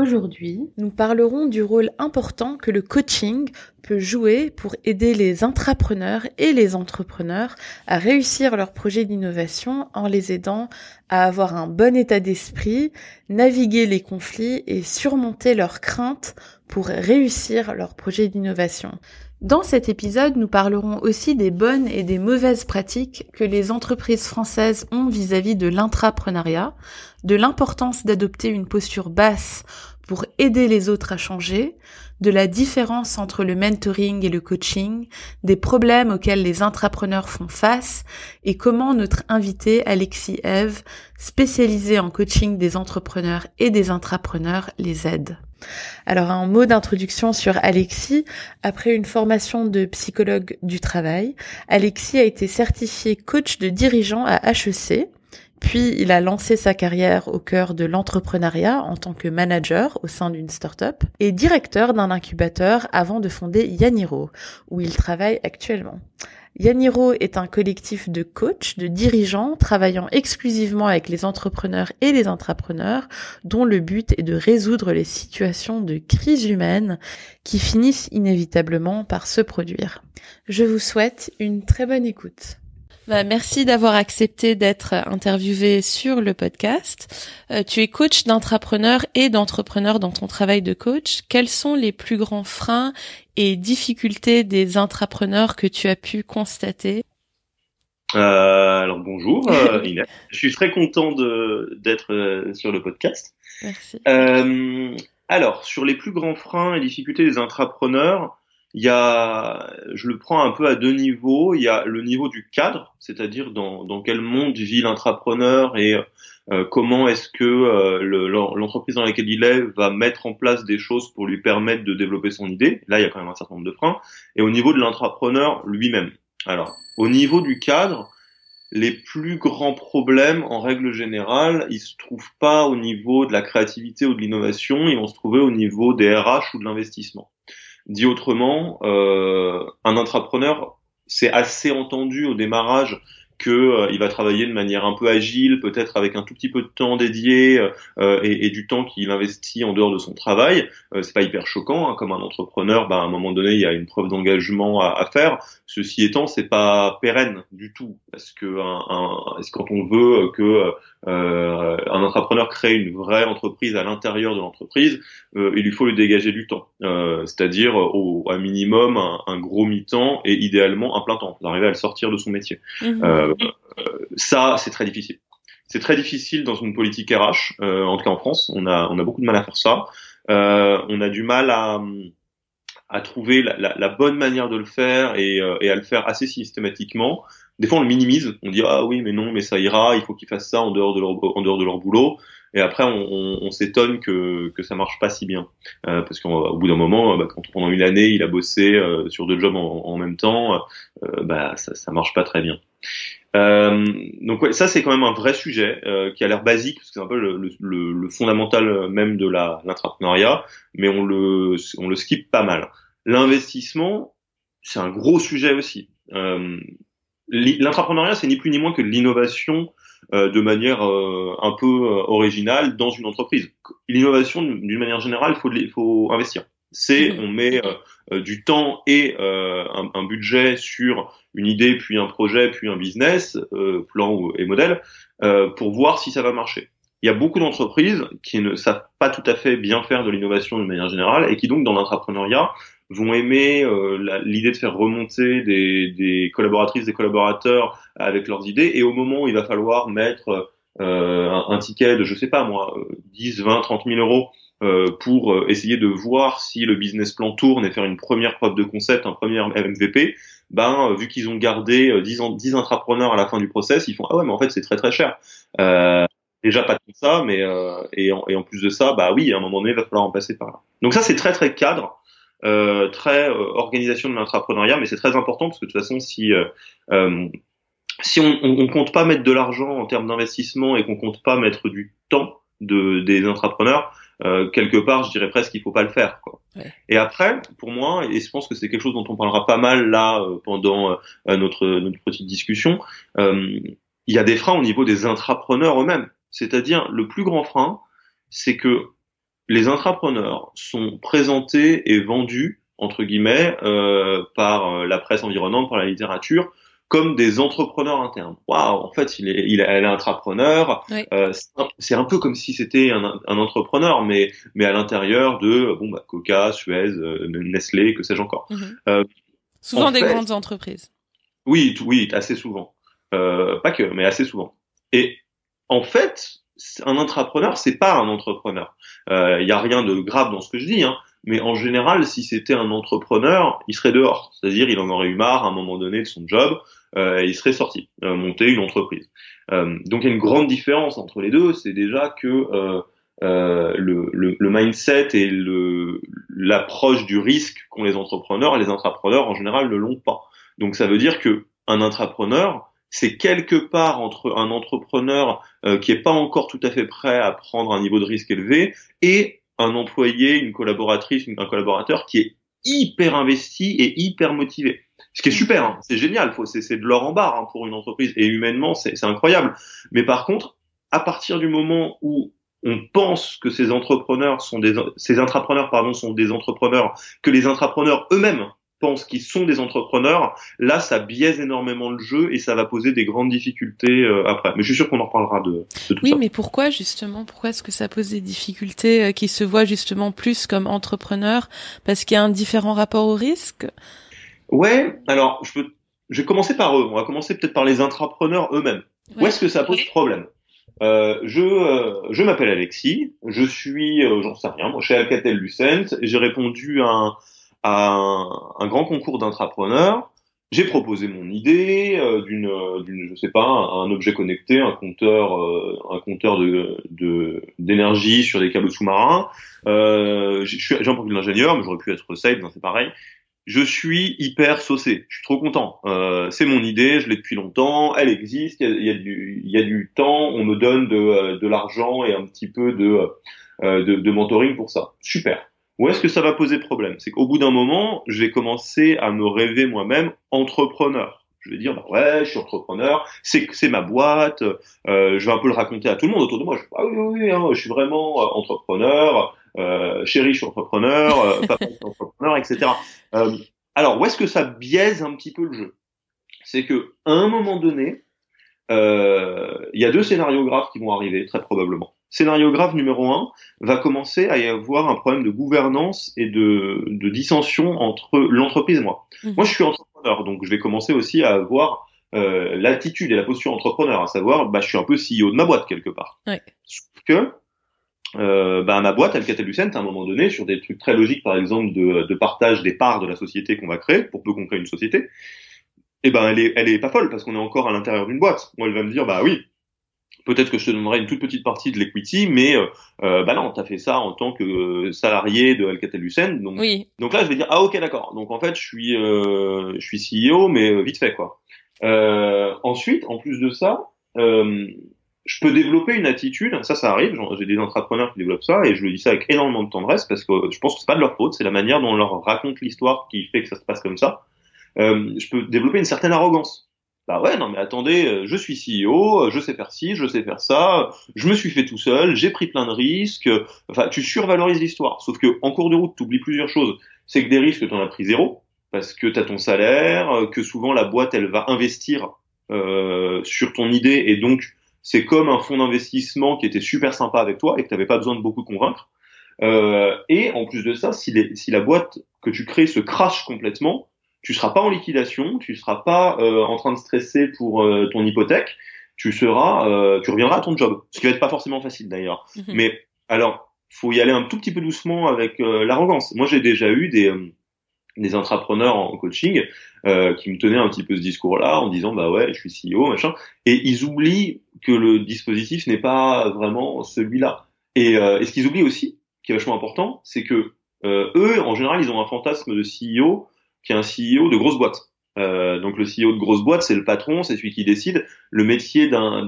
Aujourd'hui, nous parlerons du rôle important que le coaching peut jouer pour aider les intrapreneurs et les entrepreneurs à réussir leurs projets d'innovation en les aidant à avoir un bon état d'esprit, naviguer les conflits et surmonter leurs craintes pour réussir leurs projets d'innovation. Dans cet épisode, nous parlerons aussi des bonnes et des mauvaises pratiques que les entreprises françaises ont vis-à-vis de l'intrapreneuriat, de l'importance d'adopter une posture basse pour aider les autres à changer, de la différence entre le mentoring et le coaching, des problèmes auxquels les intrapreneurs font face et comment notre invité Alexis Eve, spécialisé en coaching des entrepreneurs et des intrapreneurs, les aide. Alors un mot d'introduction sur Alexis. Après une formation de psychologue du travail, Alexis a été certifié coach de dirigeant à HEC puis il a lancé sa carrière au cœur de l'entrepreneuriat en tant que manager au sein d'une start-up et directeur d'un incubateur avant de fonder Yaniro, où il travaille actuellement. Yaniro est un collectif de coachs, de dirigeants travaillant exclusivement avec les entrepreneurs et les intrapreneurs dont le but est de résoudre les situations de crise humaine qui finissent inévitablement par se produire. Je vous souhaite une très bonne écoute. Bah, merci d'avoir accepté d'être interviewé sur le podcast. Euh, tu es coach d'entrepreneurs et d'entrepreneurs dans ton travail de coach. Quels sont les plus grands freins et difficultés des intrapreneurs que tu as pu constater? Euh, alors bonjour euh, Inès, je suis très content d'être euh, sur le podcast. Merci. alors sur les plus grands freins et difficultés des intrapreneurs, il y a, je le prends un peu à deux niveaux. Il y a le niveau du cadre, c'est-à-dire dans, dans quel monde vit l'entrepreneur et euh, comment est-ce que euh, l'entreprise dans laquelle il est va mettre en place des choses pour lui permettre de développer son idée. Là, il y a quand même un certain nombre de freins. Et au niveau de l'entrepreneur lui-même. Alors, au niveau du cadre, les plus grands problèmes, en règle générale, ils se trouvent pas au niveau de la créativité ou de l'innovation, ils vont se trouver au niveau des RH ou de l'investissement. Dit autrement, euh, un entrepreneur, c'est assez entendu au démarrage que euh, il va travailler de manière un peu agile, peut-être avec un tout petit peu de temps dédié euh, et, et, du temps qu'il investit en dehors de son travail. Euh, c'est pas hyper choquant, hein, comme un entrepreneur, bah, à un moment donné, il y a une preuve d'engagement à, à, faire. Ceci étant, c'est pas pérenne du tout, parce que un, un, quand on veut que euh, un entrepreneur crée une vraie entreprise à l'intérieur de l'entreprise, euh, il lui faut lui dégager du temps, c'est-à-dire au un minimum un, un gros mi-temps et idéalement un plein temps, d'arriver à le sortir de son métier. Mmh. Euh, ça, c'est très difficile. C'est très difficile dans une politique RH, euh, en tout cas en France. On a, on a beaucoup de mal à faire ça. Euh, on a du mal à, à trouver la, la, la, bonne manière de le faire et, et, à le faire assez systématiquement. Des fois, on le minimise. On dit ah oui, mais non, mais ça ira. Il faut qu'ils fassent ça en dehors de leur, en dehors de leur boulot. Et après, on, on, on s'étonne que, que ça marche pas si bien, euh, parce qu'au bout d'un moment, bah, quand pendant une année, il a bossé euh, sur deux jobs en, en même temps, euh, bah ça, ça marche pas très bien. Euh, donc ouais, ça c'est quand même un vrai sujet euh, qui a l'air basique parce que c'est un peu le, le, le, fondamental même de l'entrepreneuriat, mais on le on le skip pas mal. L'investissement, c'est un gros sujet aussi. Euh, L'entrepreneuriat, c'est ni plus ni moins que l'innovation euh, de manière euh, un peu euh, originale dans une entreprise. L'innovation, d'une manière générale, faut, faut investir. C'est on met du temps et un, un, budget sur une idée, puis un projet, puis un business, plan et modèle, pour voir si ça va marcher. Il y a beaucoup d'entreprises qui ne savent pas tout à fait bien faire de l'innovation de manière générale et qui donc dans l'entrepreneuriat vont aimer euh, l'idée de faire remonter des, des, collaboratrices, des collaborateurs avec leurs idées, et au moment où il va falloir mettre euh, un, un, ticket de, je sais pas moi, 10, 20, 30 000 euros euh, pour euh, essayer de voir si le business plan tourne et faire une première preuve de concept, un premier MVP, ben vu qu'ils ont gardé 10, 10 intrapreneurs à la fin du process, ils font ah ouais mais en fait c'est très très cher. Euh, déjà pas tout ça, mais euh, et, en, plus de ça, bah oui, à un moment donné, il va falloir en passer par là. Donc ça, c'est très très cadre, euh, très euh, organisation de l'entrepreneuriat, mais c'est très important parce que de toute façon, si euh, si on, on, compte pas mettre de l'argent en termes d'investissement et qu'on compte pas mettre du temps de des entrepreneurs, quelque part, je dirais presque qu'il faut pas le faire. Quoi. Ouais. Et après, pour moi, et je pense que c'est quelque chose dont on parlera pas mal là pendant notre notre petite discussion, il y a des freins au niveau des intrapreneurs eux-mêmes. C'est-à-dire, le plus grand frein, c'est que les intrapreneurs sont présentés et vendus, entre guillemets, euh, par euh, la presse environnante, par la littérature, comme des entrepreneurs internes. Waouh, en fait, il est, il est, elle est intrapreneur. Euh, c'est un peu comme si c'était un, un, entrepreneur, mais mais à l'intérieur de bon bah Coca, Suez, euh, Nestlé, que sais-je encore. Mhm. Euh, souvent des grandes entreprises. Oui, oui, assez souvent. pas que, mais assez souvent. Et en fait, un entrepreneur, c'est pas un entrepreneur. Il euh, y a rien de grave dans ce que je dis, hein, mais en général, si c'était un entrepreneur, il serait dehors. C'est-à-dire, il en aurait eu marre à un moment donné de son job, euh, il serait sorti, euh, monter une entreprise. Euh, donc, il y a une grande différence entre les deux. C'est déjà que le, le, le, mindset et le l'approche du risque qu'ont les entrepreneurs, les entrepreneurs en général ne l'ont pas. Donc, ça veut dire que un entrepreneur c'est quelque part entre un entrepreneur euh, qui est pas encore tout à fait prêt à prendre un niveau de risque élevé et un employé, une collaboratrice, un collaborateur qui est hyper investi et hyper motivé. Ce qui est super, hein, c'est génial, c'est de l'or en barre hein, pour une entreprise et humainement c'est incroyable. Mais par contre, à partir du moment où on pense que ces entrepreneurs sont des ces intrapreneurs pardon sont des entrepreneurs que les intrapreneurs eux-mêmes pensent qu'ils sont des entrepreneurs, là, ça biaise énormément le jeu et ça va poser des grandes difficultés euh, après. Mais je suis sûr qu'on en reparlera de, de tout oui, ça. Oui, mais pourquoi justement Pourquoi est-ce que ça pose des difficultés euh, qui se voient justement plus comme entrepreneurs? Parce qu'il y a un différent rapport au risque? Ouais, alors je peux, je vais commencer par eux. On va commencer peut-être par les intrapreneurs eux-mêmes. Où est-ce que ça pose problème euh, je euh, je m'appelle Alexis, je suis, euh, j'en sais rien, moi chez Alcatel Lucent, j'ai répondu à un, à un, grand concours d'entrepreneurs. J'ai proposé mon idée euh, d'une, d'une, je sais pas, un, objet connecté, un compteur, euh, un compteur de, de, d'énergie sur des câbles sous-marins. Euh, suis, j'ai un profil d'ingénieur, mais j'aurais pu être safe, c'est pareil. Je suis hyper saucé. Je suis trop content. Euh, c'est mon idée, je l'ai depuis longtemps. Elle existe. Il y a, du, y a du temps. On me donne de, de l'argent et un petit peu de, de, de mentoring pour ça. Super. Où est-ce que ça va poser problème? C'est qu'au bout d'un moment, je vais commencer à me rêver moi-même entrepreneur. Je vais dire, bah ouais, je suis entrepreneur, c'est c'est ma boîte, euh, je vais un peu le raconter à tout le monde autour de moi. Je, ah oui, oui hein, je suis vraiment euh, entrepreneur, euh, chérie, je suis entrepreneur, euh, papa, je suis entrepreneur, etc. Euh, alors, où est-ce que ça biaise un petit peu le jeu? C'est que à un moment donné, euh, il y a deux scénarios graves qui vont arriver, très probablement. Scénario grave numéro un, va commencer à y avoir un problème de gouvernance et de, de dissension entre l'entreprise et moi. Mmh. Moi, je suis entrepreneur, donc je vais commencer aussi à avoir euh, l'attitude et la posture entrepreneur, à savoir, bah, je suis un peu CEO de ma boîte quelque part. Sauf que euh, bah, ma boîte, Alcatel Lucent, à un moment donné, sur des trucs très logiques, par exemple, de, de partage des parts de la société qu'on va créer, pour peu qu'on crée une société, eh ben, elle est, elle est pas folle parce qu'on est encore à l'intérieur d'une boîte. Moi, elle va me dire, bah oui, peut-être que je te donnerai une toute petite partie de l'equity, mais euh, euh bah non, t'as fait ça en tant que euh, salarié de Alcatel Lucent, donc oui. donc là je vais dire ah ok d'accord, donc en fait je suis euh, je suis CEO mais vite fait quoi. Euh, ensuite, en plus de ça, euh, je peux développer une attitude, ça ça arrive, j'ai des entrepreneurs qui développent ça et je le dis ça avec énormément de tendresse parce que je pense que c'est pas de leur faute, c'est la manière dont on leur raconte l'histoire qui fait que ça se passe comme ça. je peux développer une certaine arrogance bah ouais, non mais attendez, euh, je suis CEO, euh, je sais faire ci, je sais faire ça, je me suis fait tout seul, j'ai pris plein de risques. Enfin, tu survalorises l'histoire. Sauf que en cours de route, tu oublies plusieurs choses. C'est que des risques, tu en as pris zéro, parce que tu as ton salaire, euh, que souvent la boîte, elle va investir euh, sur ton idée, et donc c'est comme un fonds d'investissement qui était super sympa avec toi et que tu n'avais pas besoin de beaucoup convaincre. Euh, et en plus de ça, si, les, si la boîte que tu crées se crache complètement, tu seras pas en liquidation, tu seras pas euh, en train de stresser pour euh, ton hypothèque, tu seras, euh, tu reviendras à ton job, ce qui va être pas forcément facile d'ailleurs. Mhm. Mais alors, faut y aller un tout petit peu doucement avec l'arrogance. Moi, j'ai déjà eu des des intrapreneurs en coaching euh, qui me tenaient un petit peu ce discours-là en disant bah ouais je suis CEO machin. Et ils oublient que le dispositif n'est pas vraiment celui-là. Et, euh, ce qu'ils oublient aussi qui est vachement important c'est que euh, eux en général ils ont un fantasme de CEO qui est un CEO de grosse boîte euh, donc le CEO de grosse boîte, c'est le patron, c'est celui qui décide. Le métier d'un,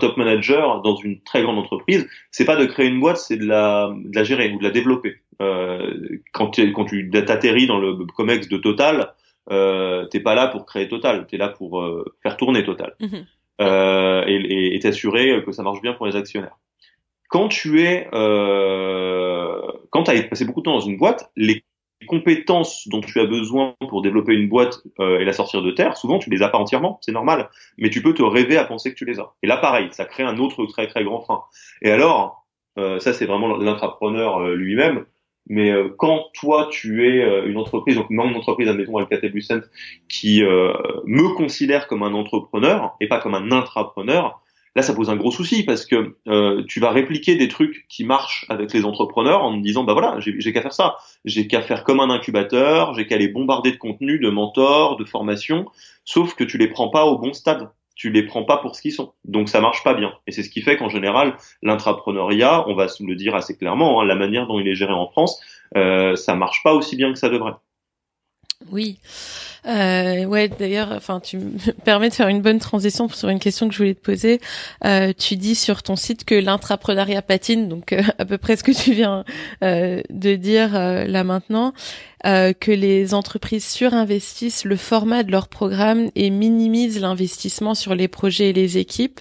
top manager dans une très grande entreprise, c'est pas de créer une boîte, c'est de la, de la gérer ou de la développer. Euh, quand, tu, quand tu atterris dans le comex de Total, euh, t'es pas là pour créer Total, t'es là pour euh, faire tourner Total mhm. euh, et, t'assurer que ça marche bien pour les actionnaires. Quand tu es, euh, quand tu as passé beaucoup de temps dans une boîte, les compétences dont tu as besoin pour développer une boîte euh, et la sortir de terre, souvent tu les as pas entièrement, c'est normal, mais tu peux te rêver à penser que tu les as. Et là pareil, ça crée un autre très très grand frein. Et alors, euh, ça c'est vraiment l'entrepreneur euh, lui-même, mais quand toi tu es une entreprise, donc mon entreprise, admettons Alcatel Lucent, qui me considère comme un entrepreneur et pas comme un intrapreneur, Là, ça pose un gros souci parce que euh, tu vas répliquer des trucs qui marchent avec les entrepreneurs en me disant bah voilà, j'ai qu'à faire ça, j'ai qu'à faire comme un incubateur, j'ai qu'à les bombarder de contenu, de mentors, de formation, sauf que tu les prends pas au bon stade, tu les prends pas pour ce qu'ils sont, donc ça marche pas bien. Et c'est ce qui fait qu'en général, l'intrapreneuriat, on va le dire assez clairement, hein, la manière dont il est géré en France, euh, ça marche pas aussi bien que ça devrait. Oui. Euh, ouais, d'ailleurs, enfin, tu me permets de faire une bonne transition sur une question que je voulais te poser. Euh, tu dis sur ton site que l'intrapreneuriat patine, donc euh, à peu près ce que tu viens euh, de dire euh, là maintenant, que les entreprises surinvestissent le format de leur programme et minimisent l'investissement sur les projets et les équipes.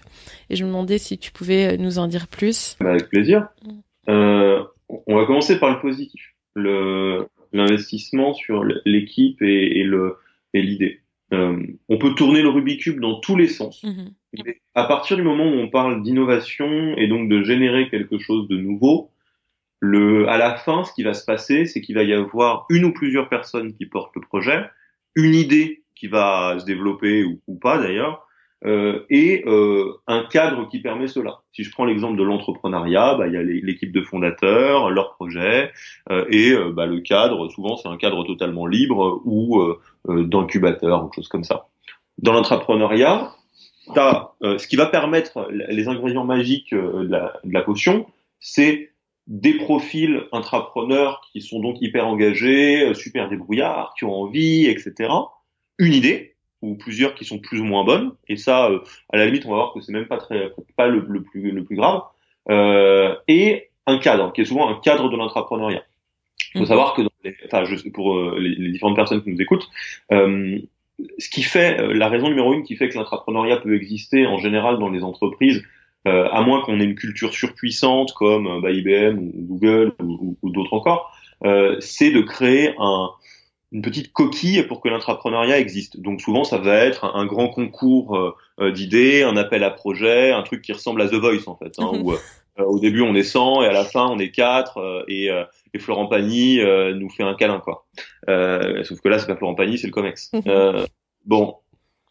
Et je me demandais si tu pouvais nous en dire plus. Bah, avec plaisir. Mm. on va commencer par le positif. Le l'investissement sur l'équipe et, et, le et l'idée. Euh, on peut tourner le Rubik's Cube dans tous les sens. Mhm. Mais à partir du moment où on parle d'innovation et donc de générer quelque chose de nouveau, le, à la fin, ce qui va se passer, c'est qu'il va y avoir une ou plusieurs personnes qui portent le projet, une idée qui va se développer ou, ou pas d'ailleurs, euh, et euh, un cadre qui permet cela. Si je prends l'exemple de l'entrepreneuriat, bah, il y a l'équipe de fondateurs, leur projet, euh, et euh, bah, le cadre, souvent c'est un cadre totalement libre ou euh, d'incubateur, ou chose comme ça. Dans l'entrepreneuriat, ce qui va permettre les ingrédients magiques de la, de la potion, c'est des profils intrapreneurs qui sont donc hyper engagés, super débrouillards, qui ont envie, etc. Une idée, ou plusieurs qui sont plus ou moins bonnes. Et ça, euh, à la limite, on va voir que c'est même pas très, pas le, le, plus, le plus grave. Euh, et un cadre, qui est souvent un cadre de l'entrepreneuriat. Il faut mhm. savoir que, dans les, enfin, je, pour euh, les, les, différentes personnes qui nous écoutent, euh, ce qui fait, euh, la raison numéro une qui fait que l'entrepreneuriat peut exister en général dans les entreprises, à moins qu'on ait une culture surpuissante comme bah, IBM ou Google ou, ou d'autres encore, c'est de créer un, une petite coquille pour que l'entrepreneuriat existe. Donc souvent ça va être un, grand concours euh, euh, d'idées, un appel à projet, un truc qui ressemble à The Voice en fait, hein, où euh, au début on est 100 et à la fin on est 4 et, et, Florent Pagny nous fait un câlin quoi. sauf que là c'est pas Florent Pagny, c'est le Comex. bon,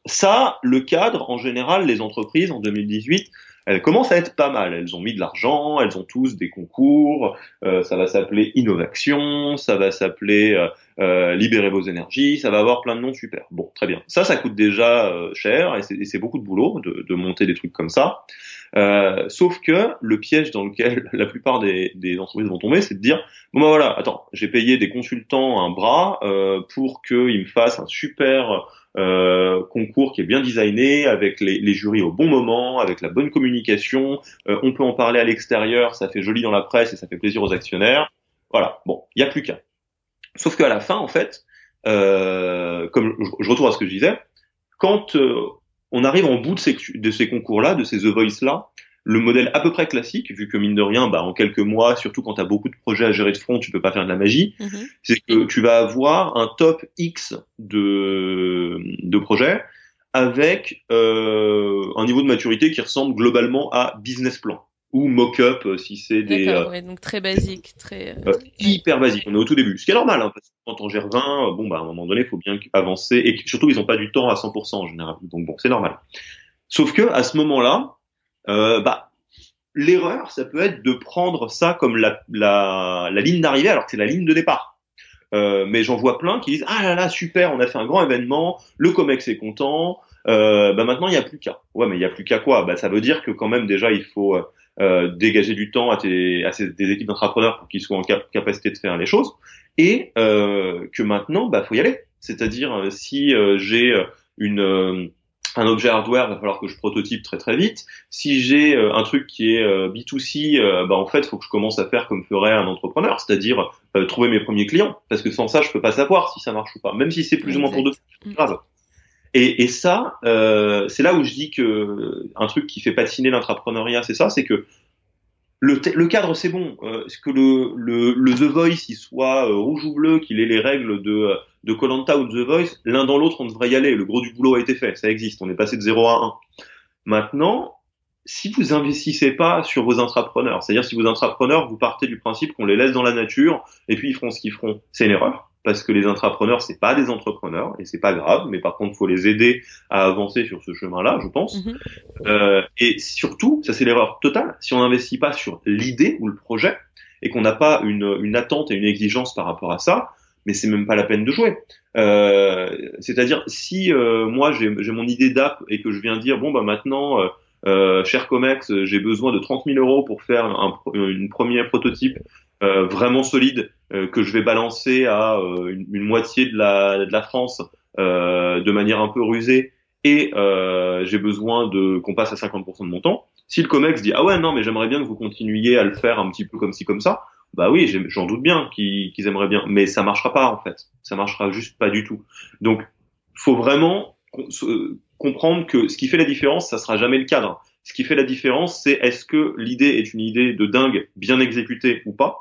ça, le cadre en général, les entreprises en 2018 elles commencent à être pas mal. Elles ont mis de l'argent, elles ont tous des concours. Euh, ça va s'appeler Innovation, ça va s'appeler euh, euh, Libérez vos énergies, ça va avoir plein de noms super. Bon, très bien. Ça, ça coûte déjà euh, cher et c'est beaucoup de boulot de, de, monter des trucs comme ça. Sauf que le piège dans lequel la plupart des, des entreprises vont tomber, c'est de dire bon ben voilà, attends, j'ai payé des consultants un bras pour qu'ils me fassent un super euh, concours qui est bien designé, avec les, les, jurys au bon moment, avec la bonne communication. Euh, on peut en parler à l'extérieur, ça fait joli dans la presse et ça fait plaisir aux actionnaires. Voilà. Bon, il y a plus qu'un. Sauf qu'à la fin, en fait, euh, comme je, retourne à ce que je disais, quand euh, on arrive en bout de ces, de ces concours-là, de ces The Voice-là, le modèle à peu près classique, vu que mine de rien, bah, en quelques mois, surtout quand tu as beaucoup de projets à gérer de front, tu peux pas faire de la magie, mhm. c'est que tu vas avoir un top X de, de projets avec euh, un niveau de maturité qui ressemble globalement à business plan ou mock-up euh, si c'est des euh, ouais, donc très basique, très euh, hyper basique. On est au tout début, ce qui est normal hein, parce que quand on gère 20, bon bah à un moment donné, il faut bien avancer et surtout ils ont pas du temps à 100% en général. Donc bon, c'est normal. Sauf que à ce moment-là, euh, bah, l'erreur, ça peut être de prendre ça comme la, la, la ligne d'arrivée alors que c'est la ligne de départ. Euh, mais j'en vois plein qui disent ah là là super, on a fait un grand événement, le Comex est content, euh, bah maintenant il n'y a plus qu'à. Ouais, mais il n'y a plus qu'à quoi? Bah ça veut dire que quand même déjà il faut euh, dégager du temps à, tes, à des équipes d'entrepreneurs pour qu'ils soient en capacité de faire les choses, et euh, que maintenant bah faut y aller. C'est-à-dire euh, si euh, j'ai une un objet hardware, il va falloir que je prototype très très vite. Si j'ai un truc qui est B2C, bah en fait, il faut que je commence à faire comme ferait un entrepreneur, c'est-à-dire trouver mes premiers clients, parce que sans ça, je peux pas savoir si ça marche ou pas, même si c'est plus ou moins pour deux, grave. Et, et ça, euh, c'est là où je dis que un truc qui fait patiner l'entrepreneuriat, c'est ça, c'est que le, le cadre c'est bon, euh, que le, le, le, The Voice il soit euh, rouge ou bleu, qu'il ait les règles de de Colanta ou de The Voice, l'un dans l'autre on devrait y aller. Le gros du boulot a été fait, ça existe, on est passé de 0 à 1. Maintenant, si vous investissez pas sur vos entrepreneurs, c'est-à-dire si vos entrepreneurs vous partez du principe qu'on les laisse dans la nature et puis ils feront ce qu'ils feront, c'est une erreur parce que les entrepreneurs c'est pas des entrepreneurs et c'est pas grave mais par contre faut les aider à avancer sur ce chemin-là je pense mhm. euh, et surtout ça c'est l'erreur totale si on n'investit pas sur l'idée ou le projet et qu'on n'a pas une, une, attente et une exigence par rapport à ça mais c'est même pas la peine de jouer euh, c'est-à-dire si euh, moi j'ai mon idée d'app et que je viens dire bon bah maintenant euh, euh cher Comex, j'ai besoin de 30 000 euros pour faire un, une premier prototype euh, vraiment solide que je vais balancer à euh, une, une, moitié de la, de la France de manière un peu rusée et j'ai besoin de qu'on passe à 50% de mon temps. Si le Comex dit ah ouais non mais j'aimerais bien que vous continuiez à le faire un petit peu comme ci comme ça, bah oui j'en doute bien qu'ils aimeraient bien, mais ça marchera pas en fait, ça marchera juste pas du tout. Donc faut vraiment comprendre que ce qui fait la différence, ça sera jamais le cadre. Ce qui fait la différence, c'est est-ce que l'idée est une idée de dingue, bien exécutée ou pas,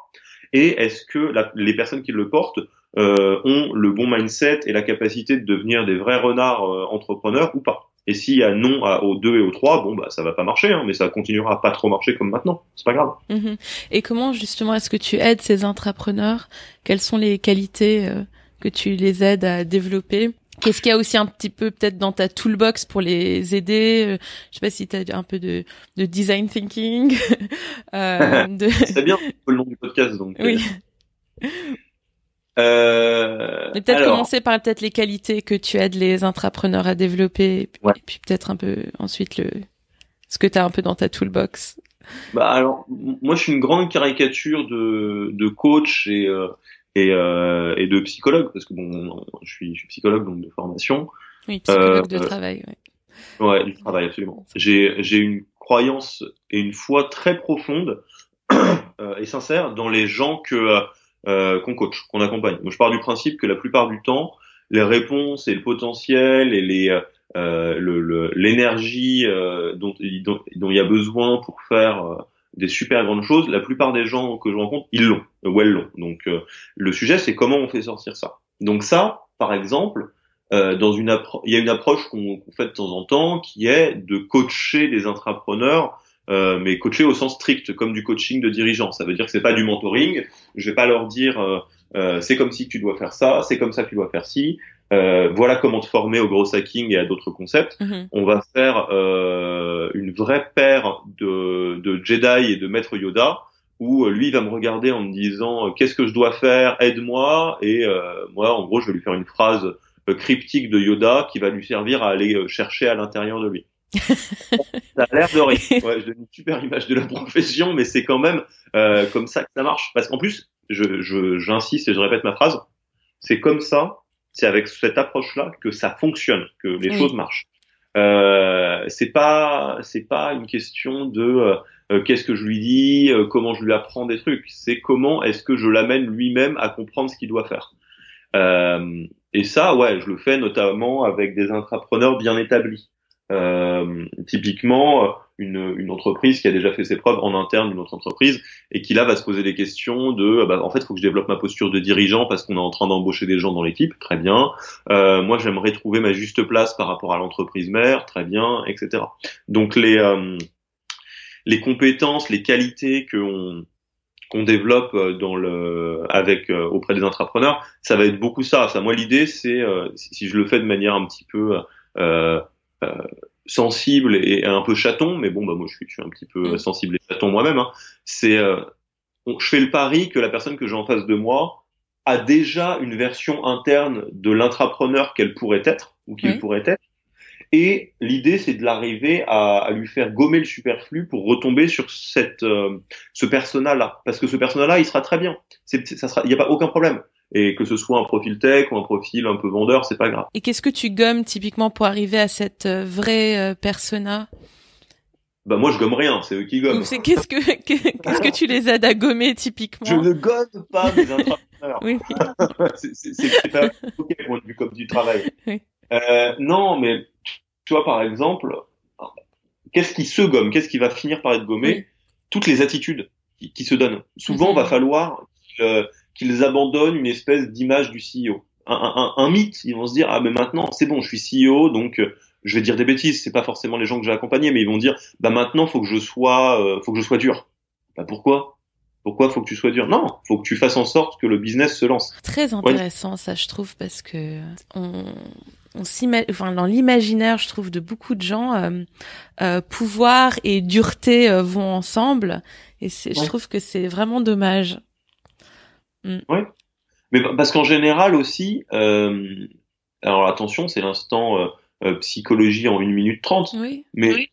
et est-ce que les personnes qui le portent euh, ont le bon mindset et la capacité de devenir des vrais renards euh, entrepreneurs ou pas? Et s'il y a non à, aux deux et aux trois, bon bah ça va pas marcher, hein, mais ça continuera pas trop marcher comme maintenant. C'est pas grave. Mm-hmm. Et comment justement est-ce que tu aides ces entrepreneurs Quelles sont les qualités euh, que tu les aides à développer? Qu'est-ce qu'il y a aussi un petit peu peut-être dans ta toolbox pour les aider euh, Je sais pas si tu as un peu de, de design thinking. euh, de... C'est bien le nom du podcast donc. Oui. Euh... euh peut-être commencer par peut-être les qualités que tu aides les entrepreneurs à développer, et puis, peut-être un peu ensuite le ce que tu as un peu dans ta toolbox. Bah alors, moi je suis une grande caricature de, de coach et euh, et, euh, et de psychologue parce que bon, je suis, je suis psychologue donc de formation. Oui, psychologue de euh, travail. Ouais. ouais, du travail absolument. J'ai j'ai une croyance et une foi très profonde euh, et sincère dans les gens que euh, qu'on coach, qu'on accompagne. Moi, je pars du principe que la plupart du temps, les réponses et le potentiel et les euh, l'énergie le, dont, dont, dont, il y a besoin pour faire des super grandes choses, la plupart des gens que je rencontre, ils l'ont, ou elles l'ont. Donc euh, le sujet, c'est comment on fait sortir ça. Donc ça, par exemple, euh, dans une il y a une approche qu'on fait de temps en temps qui est de coacher des intrapreneurs, euh, mais coacher au sens strict, comme du coaching de dirigeant. Ça veut dire que c'est pas du mentoring. Je vais pas leur dire euh, c'est comme si tu dois faire ça, c'est comme ça que tu dois faire ci. Euh, voilà comment te former au gros hacking et à d'autres concepts. Mhm. On va faire euh, une vraie paire de, de, Jedi et de Maître Yoda où euh, lui va me regarder en me disant euh, qu'est-ce que je dois faire, aide-moi et euh, moi en gros je vais lui faire une phrase cryptique de Yoda qui va lui servir à aller chercher à l'intérieur de lui. ça a l'air de rien. Ouais, je donne une super image de la profession, mais c'est quand même comme ça que ça marche. Parce qu'en plus, je, j'insiste et je répète ma phrase, c'est comme ça c'est avec cette approche-là que ça fonctionne, que les choses marchent. Euh, c'est pas c'est pas une question de euh, euh, qu'est-ce que je lui dis, euh, comment je lui apprends des trucs. C'est comment est-ce que je l'amène lui-même à comprendre ce qu'il doit faire. et ça, ouais, je le fais notamment avec des intrapreneurs bien établis. typiquement, une, une, entreprise qui a déjà fait ses preuves en interne d'une autre entreprise et qui là va se poser des questions de bah, en fait il faut que je développe ma posture de dirigeant parce qu'on est en train d'embaucher des gens dans l'équipe. Très bien. Euh, moi j'aimerais trouver ma juste place par rapport à l'entreprise mère. Très bien etc donc les euh, les compétences les qualités que qu'on développe dans le avec euh, auprès des entrepreneurs ça va être beaucoup ça. Ça moi l'idée c'est euh, si je le fais de manière un petit peu euh, sensible et un peu chaton, mais bon, bah moi je suis, je suis un petit peu mm. sensible et chaton moi-même. Hein. C'est, euh, je fais le pari que la personne que j'ai en face de moi a déjà une version interne de l'intrapreneur qu'elle pourrait être ou qu'il pourrait être. Et l'idée, c'est de l'arriver à, à, lui faire gommer le superflu pour retomber sur cette, euh, ce persona-là. Parce que ce persona-là, il sera très bien. C'est, ça sera, il n'y a pas aucun problème. Et que ce soit un profil tech ou un profil un peu vendeur, c'est pas grave. Et qu'est-ce que tu gommes typiquement pour arriver à cette euh, vraie euh, persona? Bah moi je gomme rien, c'est eux qui gomment. qu'est-ce que qu'est-ce que tu les aides à gommer typiquement? Je ne gomme pas mes intrapreneurs. oui. c'est pas ok point de vue comme du travail. Oui. Euh, non, mais tu vois par exemple, qu'est-ce qui se gomme? Qu'est-ce qui va finir par être gommé? Toutes les attitudes qui, qui, se donnent. Souvent, il va falloir qu'ils abandonnent une espèce d'image du CEO. Un, un, un, mythe, ils vont se dire ah mais maintenant c'est bon, je suis CEO donc euh, je vais dire des bêtises, c'est pas forcément les gens que j'ai accompagnés, mais ils vont dire bah maintenant faut que je sois, euh, faut que je sois dur. Bah pourquoi? Pourquoi faut que tu sois dur? Non, faut que tu fasses en sorte que le business se lance. Très intéressant ça, je trouve, parce que on, on enfin dans l'imaginaire, je trouve de beaucoup de gens, euh, euh, pouvoir et dureté euh, vont ensemble, et c'est, je trouve que c'est vraiment dommage. Mm. Oui, mais parce qu'en général aussi, alors attention, c'est l'instant euh, psychologie en une minute trente. Mais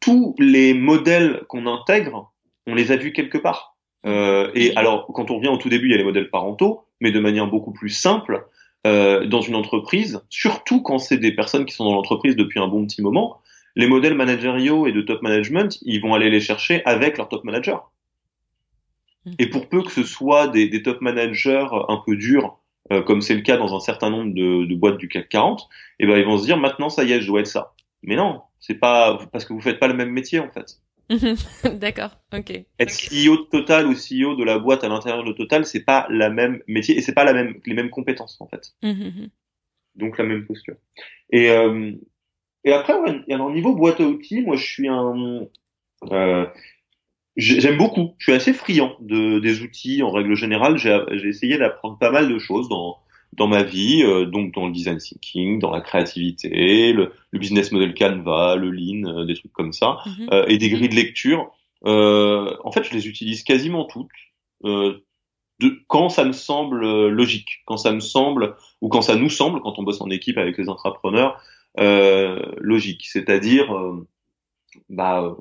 tous les modèles qu'on intègre, on les a vus quelque part. Euh, et alors, quand on revient au tout début, il y a les modèles parentaux, mais de manière beaucoup plus simple, euh, dans une entreprise, surtout quand c'est des personnes qui sont dans l'entreprise depuis un bon petit moment, les modèles managériaux et de top management, ils vont aller les chercher avec leur top manager. Mmh. Et pour peu que ce soit des, des top managers un peu durs euh, comme c'est le cas dans un certain nombre de, de, boîtes du CAC 40, et ben ils vont se dire maintenant ça y est, je dois être ça. Mais non, c'est pas parce que vous faites pas le même métier en fait. D'accord, ok. Être CEO de Total ou CEO de la boîte à l'intérieur de Total, c'est pas la même métier et c'est pas la même les mêmes compétences en fait. Mhm. Donc la même posture. Et euh, et après, ouais, alors niveau boîte à outils, moi je suis un euh, J'aime beaucoup. Je suis assez friand de, des outils en règle générale. J'ai essayé d'apprendre pas mal de choses dans, dans ma vie, euh, donc dans le design thinking, dans la créativité, le, le business model Canva, le lean, euh, des trucs comme ça, mhm. euh, et des grilles de lecture. en fait, je les utilise quasiment toutes. De, quand ça me semble logique, quand ça me semble ou quand ça nous semble, quand on bosse en équipe avec les entrepreneurs, logique. C'est-à-dire, bah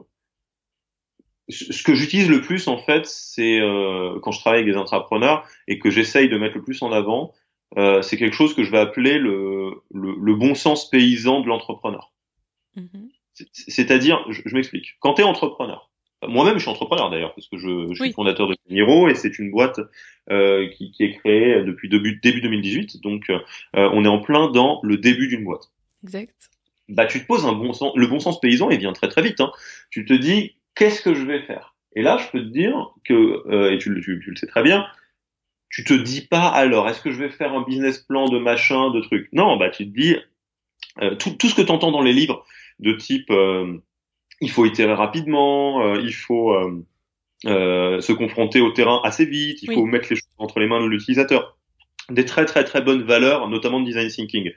ce que j'utilise le plus en fait, c'est euh, quand je travaille avec des entrepreneurs et que j'essaye de mettre le plus en avant, euh, c'est quelque chose que je vais appeler le, le, le bon sens paysan de l'entrepreneur. Mm-hmm. C'est-à-dire, je, je m'explique. Quand tu es entrepreneur, moi-même je suis entrepreneur d'ailleurs parce que je, je suis fondateur de Niro et c'est une boîte euh, qui, qui, est créée depuis début, début 2018, donc euh, on est en plein dans le début d'une boîte. Exact. Bah tu te poses un bon sens, le bon sens paysan il vient très très vite. Hein. Tu te dis qu'est-ce que je vais faire? Et là, je peux te dire que, euh, et tu, tu, tu, le sais très bien, tu te dis pas alors, est-ce que je vais faire un business plan de machin, de trucs Non, bah tu te dis euh, tout, tout, ce que tu entends dans les livres de type euh, il faut itérer rapidement, il faut se confronter au terrain assez vite, il faut mettre les choses entre les mains de l'utilisateur. Des très très très bonnes valeurs, notamment de design thinking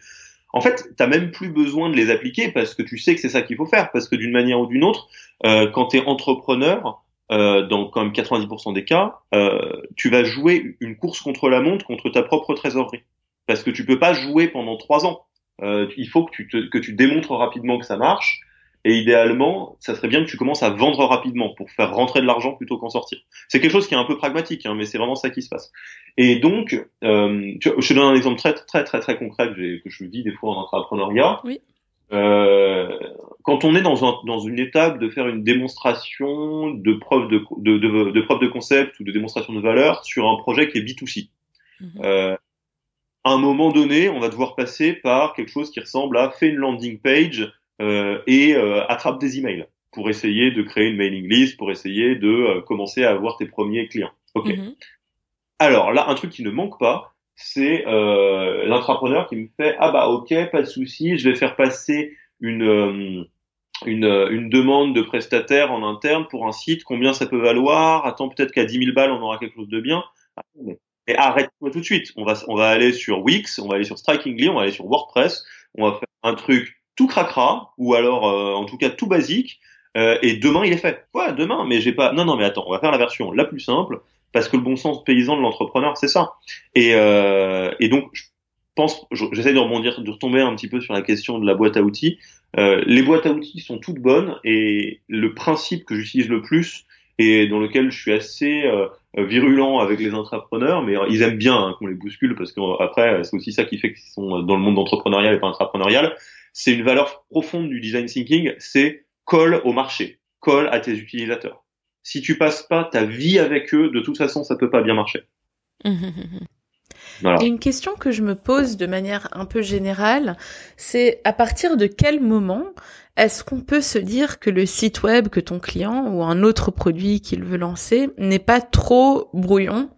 en fait, t'as même plus besoin de les appliquer parce que tu sais que c'est ça qu'il faut faire. Parce que d'une manière ou d'une autre, euh, quand tu es entrepreneur, euh, dans quand même 90% des cas, euh, tu vas jouer une course contre la montre, contre ta propre trésorerie. Parce que tu peux pas jouer pendant trois ans. Euh, il faut que tu, que tu démontres rapidement que ça marche et idéalement, ça serait bien que tu commences à vendre rapidement pour faire rentrer de l'argent plutôt qu'en sortir. C'est quelque chose qui est un peu pragmatique, hein, mais c'est vraiment ça qui se passe. Et donc, euh, je te donne un exemple très très très très concret que, que je vis des fois en entrepreneuriat. Oui. Euh, quand on est dans, un, dans une étape de faire une démonstration de preuve de, de, de, de, preuve de concept ou de démonstration de valeur sur un projet qui est B2C. Mhm. Euh, à un moment donné, on va devoir passer par quelque chose qui ressemble à fait une landing page et euh, attrape des emails pour essayer de créer une mailing list, pour essayer de euh, commencer à avoir tes premiers clients. Ok. Mhm. Alors là, un truc qui ne manque pas, c'est euh, l'entrepreneur qui me fait ah bah ok, pas de souci, je vais faire passer une une, une demande de prestataire en interne pour un site, combien ça peut valoir? Attends, peut-être qu'à 10 000 balles, on aura quelque chose de bien. Et arrête-toi tout de suite. On va, on va aller sur Wix, on va aller sur Strikingly, on va aller sur WordPress, on va faire un truc tout cracra ou alors euh, en tout cas tout basique euh, et demain il est fait. Ouais, demain, mais j'ai pas. Non, non, mais attends, on va faire la version la plus simple. parce que le bon sens paysan de l'entrepreneur, c'est ça. Et, euh, et donc, je pense, j'essaie de rebondir, de retomber un petit peu sur la question de la boîte à outils. Euh, les boîtes à outils sont toutes bonnes et le principe que j'utilise le plus et dans lequel je suis assez euh, virulent avec les entrepreneurs, mais ils aiment bien hein, qu'on les bouscule parce qu'après c'est aussi ça qui fait qu'ils sont dans le monde entrepreneurial et pas intrapreneurial. C'est une valeur profonde du design thinking, c'est colle au marché, colle à tes utilisateurs. Si tu passes pas ta vie avec eux, de toute façon ça peut pas bien marcher. Et une question que je me pose de manière un peu générale, c'est à partir de quel moment est-ce qu'on peut se dire que le site web que ton client ou un autre produit qu'il veut lancer n'est pas trop brouillon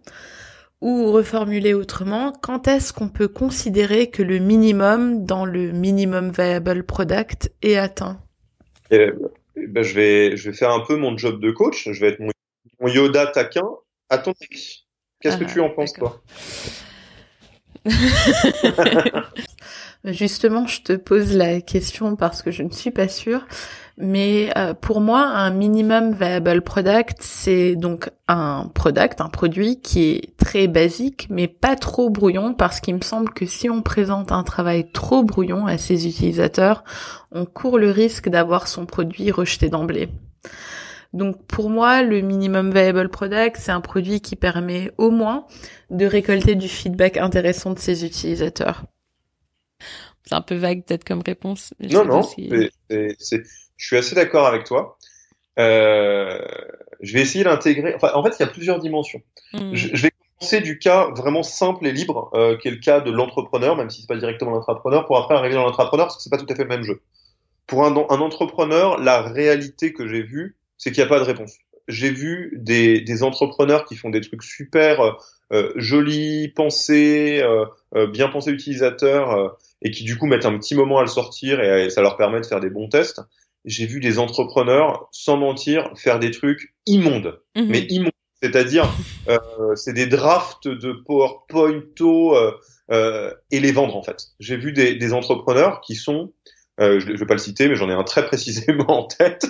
ou reformulé autrement, quand est-ce qu'on peut considérer que le minimum dans le minimum viable product est atteint? Eh ben, je vais je vais faire un peu mon job de coach, je vais être mon, Yoda taquin à ton. Qu'est-ce que ah, tu en penses toi? Justement, je te pose la question parce que je ne suis pas sûre. Mais euh, pour moi, un minimum viable product, c'est donc un product, un produit qui est très basique, mais pas trop brouillon, parce qu'il me semble que si on présente un travail trop brouillon à ses utilisateurs, on court le risque d'avoir son produit rejeté d'emblée. Donc pour moi, le minimum viable product, c'est un produit qui permet au moins de récolter du feedback intéressant de ses utilisateurs. C'est un peu vague peut-être comme réponse. Non, non, je suis assez d'accord avec toi. Euh, je vais essayer d'intégrer. Enfin, en fait, il y a plusieurs dimensions. Hmm. Je, vais commencer du cas vraiment simple et libre, euh, qui est le cas de l'entrepreneur, même si c'est pas directement l'entrepreneur, pour après arriver dans l'entrepreneur, parce que c'est pas tout à fait le même jeu. Pour un, un entrepreneur, la réalité que j'ai vue, c'est qu'il n'y a pas de réponse. J'ai vu des, des, entrepreneurs qui font des trucs super euh, euh jolis, pensés, euh, euh, bien pensés utilisateurs, et qui du coup mettent un petit moment à le sortir et, ça leur permet de faire des bons tests. J'ai vu des entrepreneurs, sans mentir, faire des trucs immondes, mhm. mais immondes. C'est-à-dire, c'est des drafts de PowerPoint euh, et les vendre en fait. J'ai vu des, des, entrepreneurs qui sont, je ne vais pas le citer, mais j'en ai un très précisément en tête,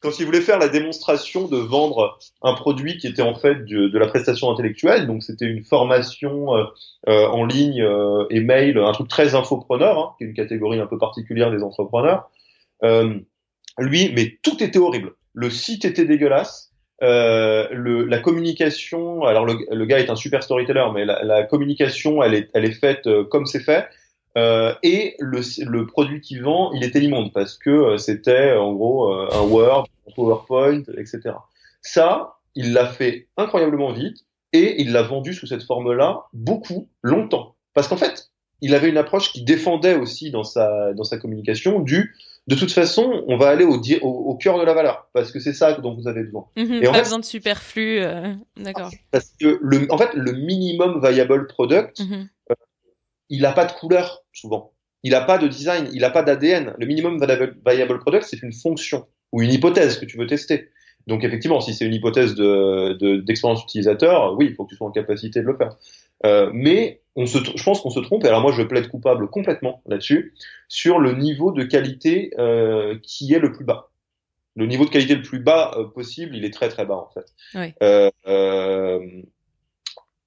quand il voulait faire la démonstration de vendre un produit qui était en fait de, la prestation intellectuelle, donc c'était une formation euh, euh, en ligne euh, et mail, un truc très infopreneur, hein, qui est une catégorie un peu particulière des entrepreneurs. Lui, mais tout était horrible. Le site était dégueulasse. Le, la communication, alors le, gars est un super storyteller, mais la, la communication, elle est, elle est faite comme c'est fait. Euh, et le, le, produit qu'il vend, il était immonde parce que euh, c'était en gros euh, un Word, un PowerPoint, etc. Ça, il l'a fait incroyablement vite et il l'a vendu sous cette forme-là beaucoup, longtemps. Parce qu'en fait, il avait une approche qui défendait aussi dans sa, dans sa communication du de toute façon, on va aller au, au, au cœur de la valeur parce que c'est ça dont vous avez besoin. Mhm, et pas besoin de superflu, d'accord. Parce que le, en fait, le minimum viable product, mhm il n'a pas de couleur souvent. Il n'a pas de design, il n'a pas d'ADN. Le minimum viable product, c'est une fonction ou une hypothèse que tu veux tester. Donc effectivement, si c'est une hypothèse de, d'expérience utilisateur, oui, il faut que tu sois en capacité de le faire. Euh, mais on se, je pense qu'on se trompe, et alors moi je plaide coupable complètement là-dessus, sur le niveau de qualité euh, qui est le plus bas. Le niveau de qualité le plus bas euh, possible, il est très très bas en fait. Oui. Euh, euh,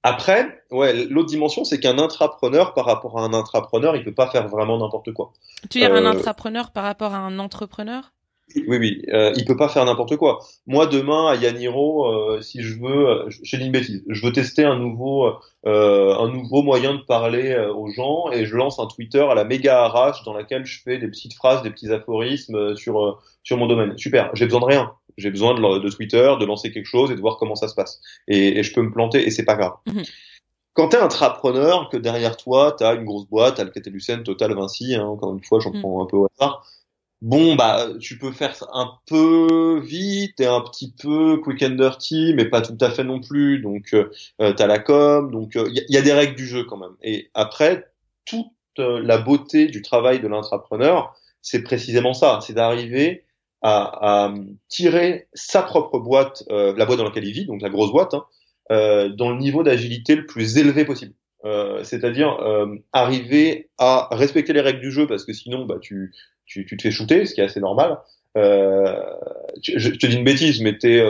après, ouais, l'autre dimension, c'est qu'un intrapreneur, par rapport à un intrapreneur, il peut pas faire vraiment n'importe quoi. Tu veux dire un intrapreneur par rapport à un entrepreneur? Oui, oui, euh, il peut pas faire n'importe quoi. Moi, demain, à Yaniro, euh, si je veux, euh, je dis une bêtise, je veux tester un nouveau, euh, un nouveau moyen de parler aux gens et je lance un Twitter à la méga arrache dans laquelle je fais des petites phrases, des petits aphorismes sur sur mon domaine. Super, j'ai besoin de rien. J'ai besoin de, de, Twitter, de lancer quelque chose et de voir comment ça se passe. Et, et je peux me planter et c'est pas grave. Mhm. Quand tu es intrapreneur, que derrière toi, tu as une grosse boîte, Alcatel-Lucent, Total, Vinci, hein, encore une fois, j'en mhm. prends un peu au hasard. Bon, bah, tu peux faire un peu vite et un petit peu quick and dirty, mais pas tout à fait non plus. Donc, euh, euh tu as la com, donc il euh, y, a des règles du jeu quand même. Et après, toute euh, la beauté du travail de l'intrapreneur, c'est précisément ça, c'est d'arriver à, à, tirer sa propre boîte, euh, la boîte dans laquelle il vit, donc la grosse boîte, hein, dans le niveau d'agilité le plus élevé possible. C'est-à-dire arriver à respecter les règles du jeu parce que sinon bah, tu, tu, tu te fais shooter, ce qui est assez normal. Euh, je, te dis une bêtise, mais t'es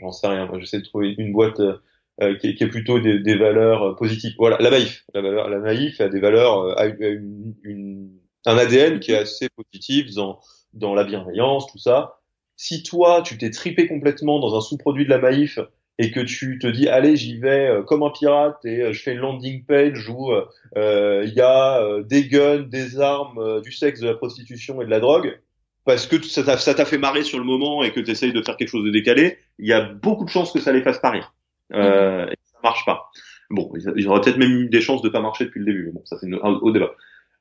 j'en sais rien. J'essaie de trouver une boîte euh, qui, qui, est plutôt des, des, valeurs positives. Voilà, la Maïf. La, valeur, la Maïf a des valeurs, a une, une, un ADN qui est assez positif dans, dans la bienveillance, tout ça. Si toi, tu t'es tripé complètement dans un sous-produit de la Maïf et que tu te dis allez j'y vais euh, comme un pirate et euh, je fais une landing page où euh, il y a des guns, des armes, du sexe, de la prostitution et de la drogue parce que ça t'a fait marrer sur le moment et que tu essayes de faire quelque chose de décalé, il y a beaucoup de chances que ça les fasse parir. Euh, et ça marche pas. Bon, ils auraient peut-être même eu des chances de pas marcher depuis le début, mais bon, ça c'est au débat.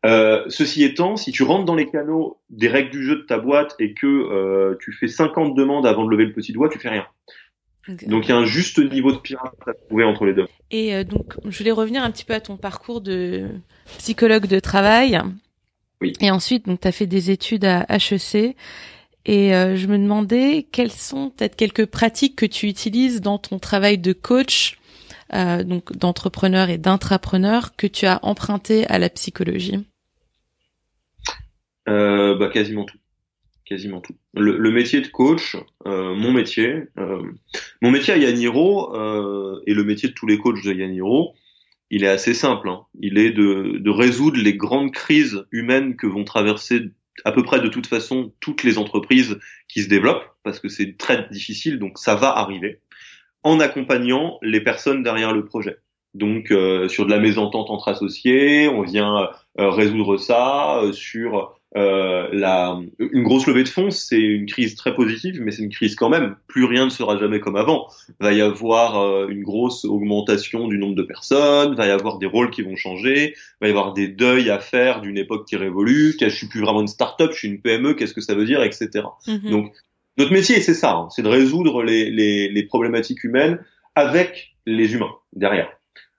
Euh, ceci étant, si tu rentres dans les canaux des règles du jeu de ta boîte et que euh, tu fais 50 demandes avant de lever le petit doigt, tu fais rien. Donc il y a un juste niveau de pirate à trouver entre les deux. Et euh, donc je voulais revenir un petit peu à ton parcours de psychologue de travail. Oui. Et ensuite donc tu as fait des études à HEC et euh, je me demandais quelles sont peut-être quelques pratiques que tu utilises dans ton travail de coach euh, donc d'entrepreneur et d'intrapreneur que tu as emprunté à la psychologie? Bah quasiment tout quasiment tout. Le, le métier de coach, euh, mon métier, euh, mon métier à Yaniro euh, et le métier de tous les coachs de Yaniro, il est assez simple. Hein. Il est de, de, résoudre les grandes crises humaines que vont traverser à peu près de toute façon toutes les entreprises qui se développent, parce que c'est très difficile, donc ça va arriver, en accompagnant les personnes derrière le projet. Donc euh, sur de la mésentente entre associés, on vient euh, résoudre ça, euh, sur euh, la, une grosse levée de fonds, c'est une crise très positive, mais c'est une crise quand même. Plus rien ne sera jamais comme avant. Va y avoir euh, une grosse augmentation du nombre de personnes, va y avoir des rôles qui vont changer, va y avoir des deuils à faire d'une époque qui révolue. Je suis plus vraiment une start-up, je suis une PME. Qu'est-ce que ça veut dire, etc. Mm-hmm. Donc notre métier, c'est ça, hein, c'est de résoudre les, les, les problématiques humaines avec les humains derrière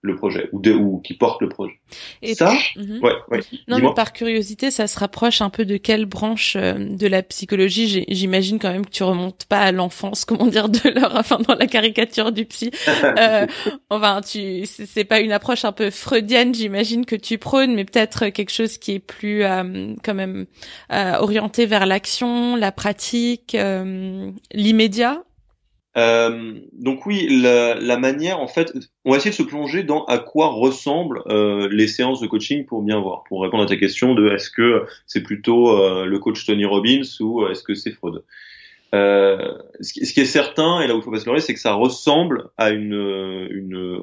le projet ou, de, ou qui porte le projet. Et ça, mhm. ouais, ouais. Non, mais par curiosité, ça se rapproche un peu de quelle branche euh, de la psychologie? J'imagine quand même que tu remontes pas à l'enfance, comment dire, de leur, enfin dans la caricature du psy. euh, enfin, tu, c'est pas une approche un peu freudienne, j'imagine que tu prônes, mais peut-être quelque chose qui est plus euh, quand même euh, orienté vers l'action, la pratique, l'immédiat? Euh, donc oui, la, la, manière, en fait, on va essayer de se plonger dans à quoi ressemblent euh, les séances de coaching pour bien voir, pour répondre à ta question de est-ce que c'est plutôt euh, le coach Tony Robbins ou est-ce que c'est Freud? Euh, ce, qui, est certain, et là où il faut pas se leurrer, c'est que ça ressemble à une, une,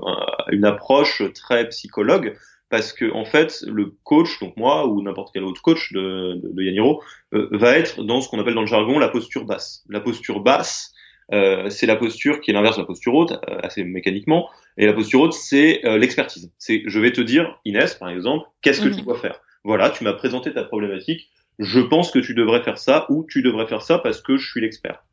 une approche très psychologue, parce que en fait, le coach, donc moi ou n'importe quel autre coach de, de, de Yaniro, va être dans ce qu'on appelle dans le jargon la posture basse. La posture basse, euh, c'est la posture qui est l'inverse de la posture haute, euh, assez mécaniquement. Et la posture haute, c'est euh, l'expertise. C'est, je vais te dire, Inès, par exemple, qu'est-ce que tu mhm. dois faire? Voilà, tu m'as présenté ta problématique. Je pense que tu devrais faire ça ou tu devrais faire ça parce que je suis l'expert.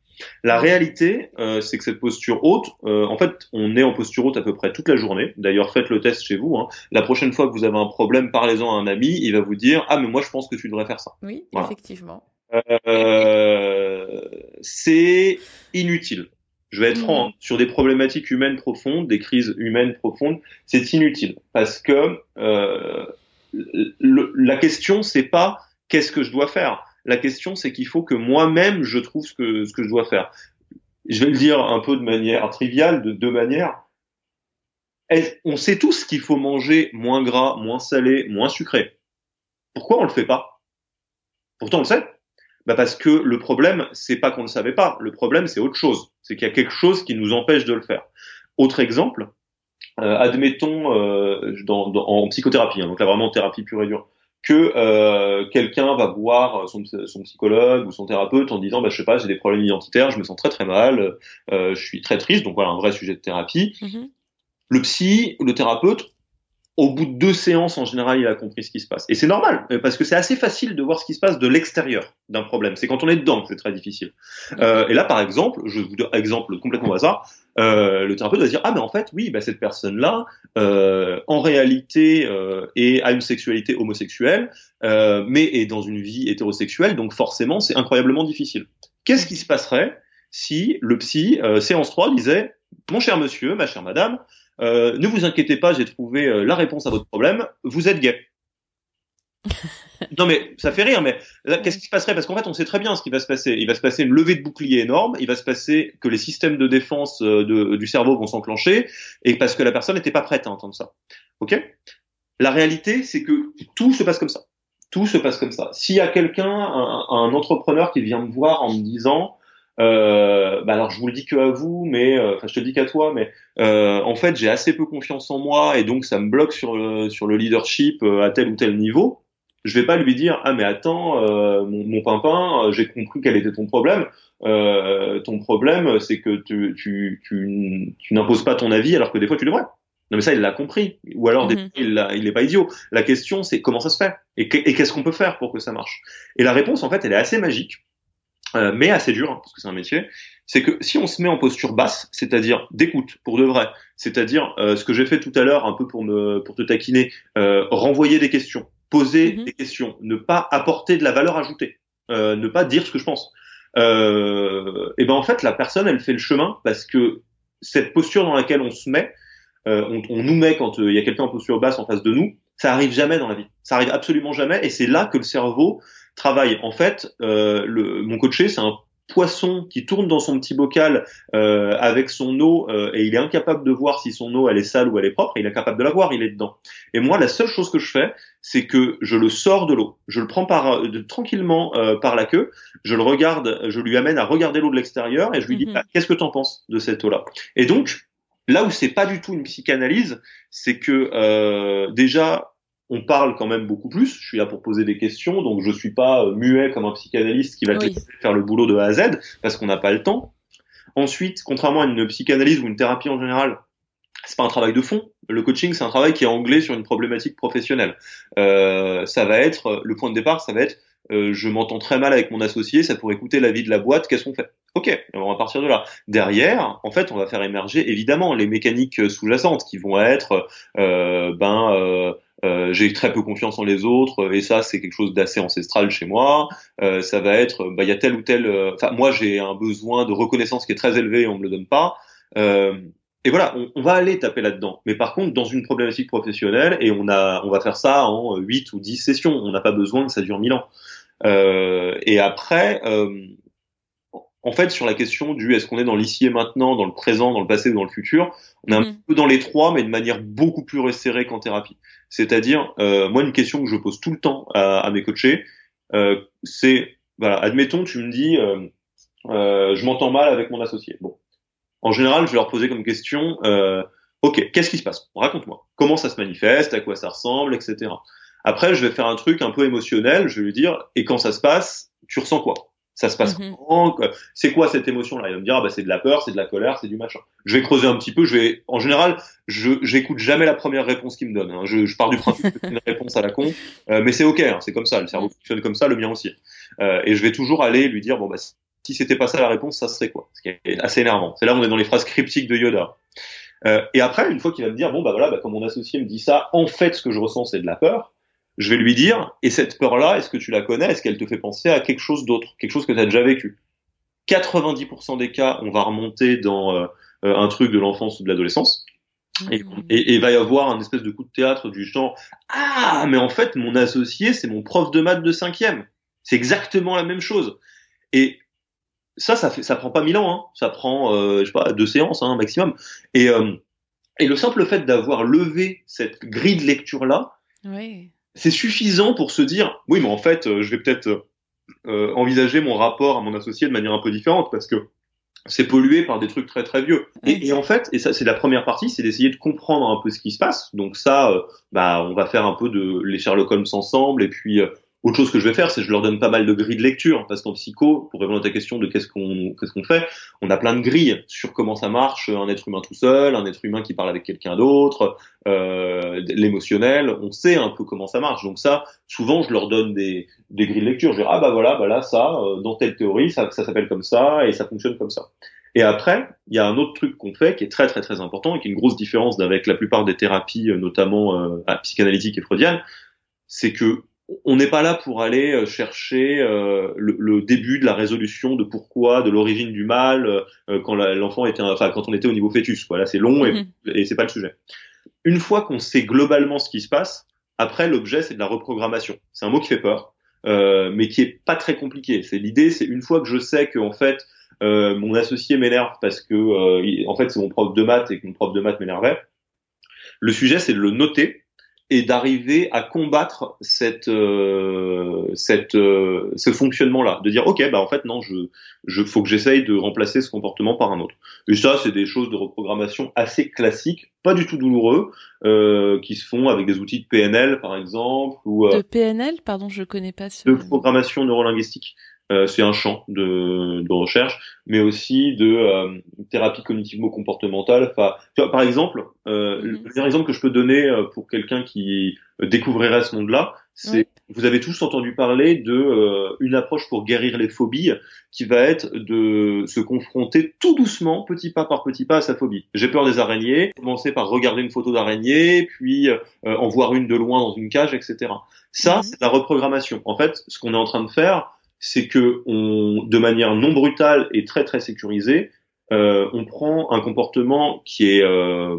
La réalité, c'est que cette posture haute, en fait, on est en posture haute à peu près toute la journée. D'ailleurs, faites le test chez vous. Hein. La prochaine fois que vous avez un problème, parlez-en à un ami. Il va vous dire ah mais moi je pense que tu devrais faire ça. Oui, effectivement. Euh, c'est inutile. Je vais être franc, hein. sur des problématiques humaines profondes, des crises humaines profondes, c'est inutile parce que euh, la question c'est pas qu'est-ce que je dois faire. La question c'est qu'il faut que moi-même je trouve ce que ce que je dois faire. Je vais le dire un peu de manière triviale, de deux manières. On sait tous qu'il faut manger moins gras, moins salé, moins sucré. Pourquoi on le fait pas? Pourtant on le sait. Bah parce que le problème, c'est pas qu'on ne savait pas. Le problème, c'est autre chose. C'est qu'il y a quelque chose qui nous empêche de le faire. Autre exemple, euh, admettons euh, dans, dans, en psychothérapie, hein, donc là vraiment thérapie pure et dure, que euh, quelqu'un va voir son, son, psychologue ou son thérapeute en disant bah je sais pas j'ai des problèmes identitaires je me sens très très mal euh, je suis très triste donc voilà un vrai sujet de thérapie mm-hmm. le psy le thérapeute au bout de deux séances, en général, il a compris ce qui se passe. Et c'est normal, euh, parce que c'est assez facile de voir ce qui se passe de l'extérieur d'un problème. C'est quand on est dedans que c'est très difficile. Euh, et là, par exemple, je vous donne un exemple complètement au hasard, euh, le thérapeute va dire ah mais en fait oui, bah, cette personne-là, euh, en réalité, euh, est, a une sexualité homosexuelle, euh, mais est dans une vie hétérosexuelle, donc forcément c'est incroyablement difficile. Qu'est-ce qui se passerait si le psy séance 3 disait mon cher monsieur, ma chère madame, euh, ne vous inquiétez pas, j'ai trouvé euh, la réponse à votre problème. Vous êtes gay. non mais ça fait rire, mais qu'est-ce qui se passerait? Parce qu'en fait, on sait très bien ce qui va se passer. Il va se passer une levée de bouclier énorme. Il va se passer que les systèmes de défense euh, de, du cerveau vont s'enclencher, et parce que la personne n'était pas prête à entendre ça. Ok? La réalité, c'est que tout se passe comme ça. Tout se passe comme ça. S'il y a quelqu'un, un, un, entrepreneur qui vient me voir en me disant euh, bah alors je vous le dis que à vous, mais euh, enfin je te le dis qu'à toi, mais euh, en fait j'ai assez peu confiance en moi et donc ça me bloque sur le sur le leadership euh, à tel ou tel niveau. Je vais pas lui dire ah mais attends euh, mon, mon pimpin, j'ai compris quel était ton problème. ton problème c'est que tu tu tu, tu n'imposes pas ton avis alors que des fois tu devrais. Non mais ça il l'a compris ou alors mm-hmm. il il est pas idiot. La question c'est comment ça se fait? Et qu'est-ce qu'on peut faire pour que ça marche? Et la réponse en fait elle est assez magique euh, mais assez dur, hein, parce que c'est un métier, c'est que si on se met en posture basse, c'est-à-dire d'écoute, pour de vrai, c'est-à-dire euh, ce que j'ai fait tout à l'heure, un peu pour me pour te taquiner, euh, renvoyer des questions, poser mhm. des questions, ne pas apporter de la valeur ajoutée, ne pas dire ce que je pense. et ben en fait, la personne, elle fait le chemin parce que cette posture dans laquelle on se met, on, on, nous met quand il y a quelqu'un en posture basse en face de nous, ça arrive jamais dans la vie. Ça arrive absolument jamais, et c'est là que le cerveau travaille. En fait, euh, le, mon coaché, c'est un poisson qui tourne dans son petit bocal euh, avec son eau euh, et il est incapable de voir si son eau elle est sale ou elle est propre, il est incapable de la voir, il est dedans. Et moi la seule chose que je fais, c'est que je le sors de l'eau, je le prends par de, tranquillement par la queue, je le regarde, je lui amène à regarder l'eau de l'extérieur et je lui dis Mhm. ah, qu'est-ce que tu en penses de cette eau là. Et donc là où c'est pas du tout une psychanalyse, c'est que déjà on parle quand même beaucoup plus. Je suis là pour poser des questions, donc je suis pas euh, muet comme un psychanalyste qui va Oui. faire le boulot de A à Z parce qu'on n'a pas le temps. Ensuite, contrairement à une psychanalyse ou une thérapie en général, c'est pas un travail de fond. Le coaching, c'est un travail qui est anglais sur une problématique professionnelle. Euh, ça va être le point de départ, ça va être euh, je m'entends très mal avec mon associé, ça pourrait coûter la vie de la boîte, qu'est-ce qu'on fait? Ok, on va partir de là. Derrière, en fait, on va faire émerger évidemment les mécaniques sous-jacentes qui vont être, euh, ben, euh, euh, j'ai très peu confiance en les autres et ça c'est quelque chose d'assez ancestral chez moi. Euh, ça va être, bah il y a tel ou tel, euh, enfin moi j'ai un besoin de reconnaissance qui est très élevé et on me le donne pas. Euh, et voilà, on, on, va aller taper là-dedans. Mais par contre, dans une problématique professionnelle, et on a, on va faire ça en 8 ou 10 sessions. On n'a pas besoin que ça dure 1000 ans. Euh, et après, euh, en fait, sur la question du est-ce qu'on est dans l'ici et maintenant, dans le présent, dans le passé ou dans le futur, on est un Mhm. peu dans les trois, mais de manière beaucoup plus resserrée qu'en thérapie. C'est-à-dire, euh, moi, une question que je pose tout le temps à, à mes coachés, euh, c'est, voilà, admettons, tu me dis, euh, euh, je m'entends mal avec mon associé. Bon, en général, je vais leur poser comme question, euh, ok, qu'est-ce qui se passe? Raconte-moi. Comment ça se manifeste? À quoi ça ressemble? Etc. Après, je vais faire un truc un peu émotionnel. Je vais lui dire, et quand ça se passe, tu ressens quoi? Ça se passe Mhm. comment C'est quoi cette émotion-là? Il va me dire, ah bah, c'est de la peur, c'est de la colère, c'est du machin. Je vais creuser un petit peu. Je vais, en général, je j'écoute jamais la première réponse qu'il me donne. hein. Je, je pars du principe que c'est une réponse à la con, euh, mais c'est ok, hein, c'est comme ça. Le cerveau fonctionne comme ça, le mien aussi. Euh, et je vais toujours aller lui dire, bon bah si c'était pas ça la réponse, ça serait quoi? Ce qui est assez énervant. C'est là où on est dans les phrases cryptiques de Yoda. Euh, et après, une fois qu'il va me dire, bon bah voilà, bah, comme mon associé me dit ça, en fait, ce que je ressens, c'est de la peur. Je vais lui dire, et cette peur-là, est-ce que tu la connais? Est-ce qu'elle te fait penser à quelque chose d'autre, quelque chose que tu as déjà vécu? 90% des cas, on va remonter dans euh, un truc de l'enfance ou de l'adolescence. Et, Mhm. et, et va y avoir un espèce de coup de théâtre du genre ah mais en fait mon associé c'est mon prof de maths de cinquième c'est exactement la même chose et ça ça fait ça prend pas mille ans hein. ça prend euh, je sais pas deux séances hein, maximum et euh, et le simple fait d'avoir levé cette grille de lecture là Oui. C'est suffisant pour se dire oui mais en fait euh, je vais peut-être euh, envisager mon rapport à mon associé de manière un peu différente parce que c'est pollué par des trucs très très vieux. Et, et en fait, et ça c'est la première partie, c'est d'essayer de comprendre un peu ce qui se passe. Donc ça, euh, bah on va faire un peu de les Sherlock Holmes ensemble. Et puis euh, autre chose que je vais faire, c'est que je leur donne pas mal de grilles de lecture parce qu'en psycho, pour répondre à ta question de qu'est-ce qu'on qu'est-ce qu'on fait, on a plein de grilles sur comment ça marche un être humain tout seul, un être humain qui parle avec quelqu'un d'autre, euh, l'émotionnel. On sait un peu comment ça marche. Donc ça, souvent je leur donne des des grilles de lecture. Je dis ah bah voilà, bah là ça, euh, dans telle théorie, ça, ça s'appelle comme ça et ça fonctionne comme ça. Et après, il y a un autre truc qu'on fait qui est très très très important et qui est une grosse différence avec la plupart des thérapies, euh, notamment euh, psychanalytiques et freudiennes, c'est que on n'est pas là pour aller euh, chercher euh, le, le, début de la résolution de pourquoi, de l'origine du mal euh, quand l'enfant était, enfin quand on était au niveau fêtus. Voilà, c'est long et, Mhm. et c'est pas le sujet. Une fois qu'on sait globalement ce qui se passe, Après, l'objet, c'est de la reprogrammation. C'est un mot qui fait peur, euh, mais qui est pas très compliqué. C'est l'idée, c'est une fois que je sais que en fait euh, mon associé m'énerve parce que euh, en fait c'est mon prof de maths et que mon prof de maths m'énervait. Le sujet, c'est de le noter et d'arriver à combattre cette euh, cette euh, ce fonctionnement là de dire ok bah en fait non je je faut que j'essaye de remplacer ce comportement par un autre. Et ça c'est des choses de reprogrammation assez classiques pas du tout douloureux euh, qui se font avec des outils de PNL par exemple ou de PNL pardon je connais pas ce de programmation neurolinguistique. euh, c'est un champ de, de, recherche, mais aussi de euh, thérapie cognitivo-comportementale. Enfin, par exemple, euh, mhm. le meilleur exemple que je peux donner euh, pour quelqu'un qui découvrirait ce monde-là, c'est vous avez tous entendu parler de une approche pour guérir les phobies, qui va être de se confronter tout doucement, petit pas par petit pas, à sa phobie. J'ai peur des araignées. Commencer par regarder une photo d'araignée, puis en voir une de loin dans une cage, etc. Ça, mhm. c'est la reprogrammation. En fait, ce qu'on est en train de faire c'est que on, de manière non brutale et très très sécurisée, euh, on prend un comportement qui est euh,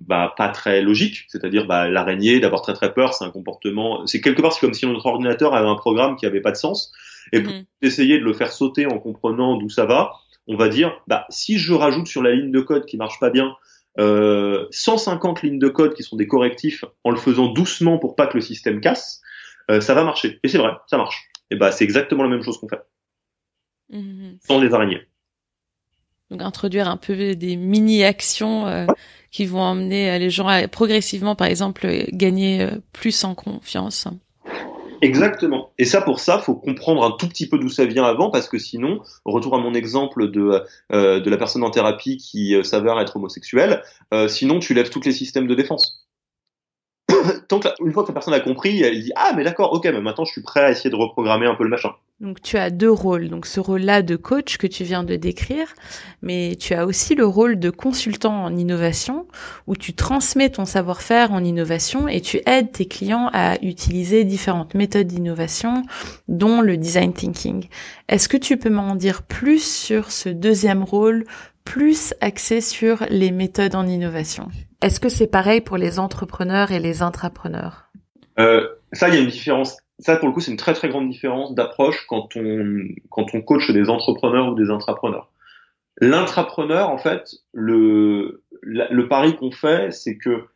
bah, pas très logique, c'est-à-dire bah, l'araignée, d'avoir très très peur, c'est un comportement, c'est quelque part c'est comme si notre ordinateur avait un programme qui avait pas de sens, et pour mhm. essayer de le faire sauter en comprenant d'où ça va, on va dire bah si je rajoute sur la ligne de code qui marche pas bien euh, 150 lignes de code qui sont des correctifs en le faisant doucement pour pas que le système casse, euh, ça va marcher. Et c'est vrai, ça marche et bah c'est exactement la même chose qu'on fait. Mmh. Sans les araignées. Donc introduire un peu des mini-actions euh, qui vont emmener euh, les gens à progressivement, par exemple, gagner plus en confiance. Exactement. Et ça, pour ça, faut comprendre un tout petit peu d'où ça vient avant, parce que sinon, retour à mon exemple de de la personne en thérapie qui s'avère être homosexuelle, sinon tu lèves tous les systèmes de défense. tant que une fois que la personne a compris, elle dit ah mais d'accord, ok, mais maintenant je suis prêt à essayer de reprogrammer un peu le machin. Donc tu as deux rôles, donc ce rôle-là de coach que tu viens de décrire, mais tu as aussi le rôle de consultant en innovation où tu transmets ton savoir-faire en innovation et tu aides tes clients à utiliser différentes méthodes d'innovation, dont le design thinking. Est-ce que tu peux m'en dire plus sur ce deuxième rôle, plus axé sur les méthodes en innovation est-ce que c'est pareil pour les entrepreneurs et les intrapreneurs? Euh, Ça, il y a une différence. Ça, pour le coup, c'est une très très grande différence d'approche quand on quand on coach des entrepreneurs ou des intrapreneurs. L'intrapreneur, en fait, le le pari qu'on fait, c'est que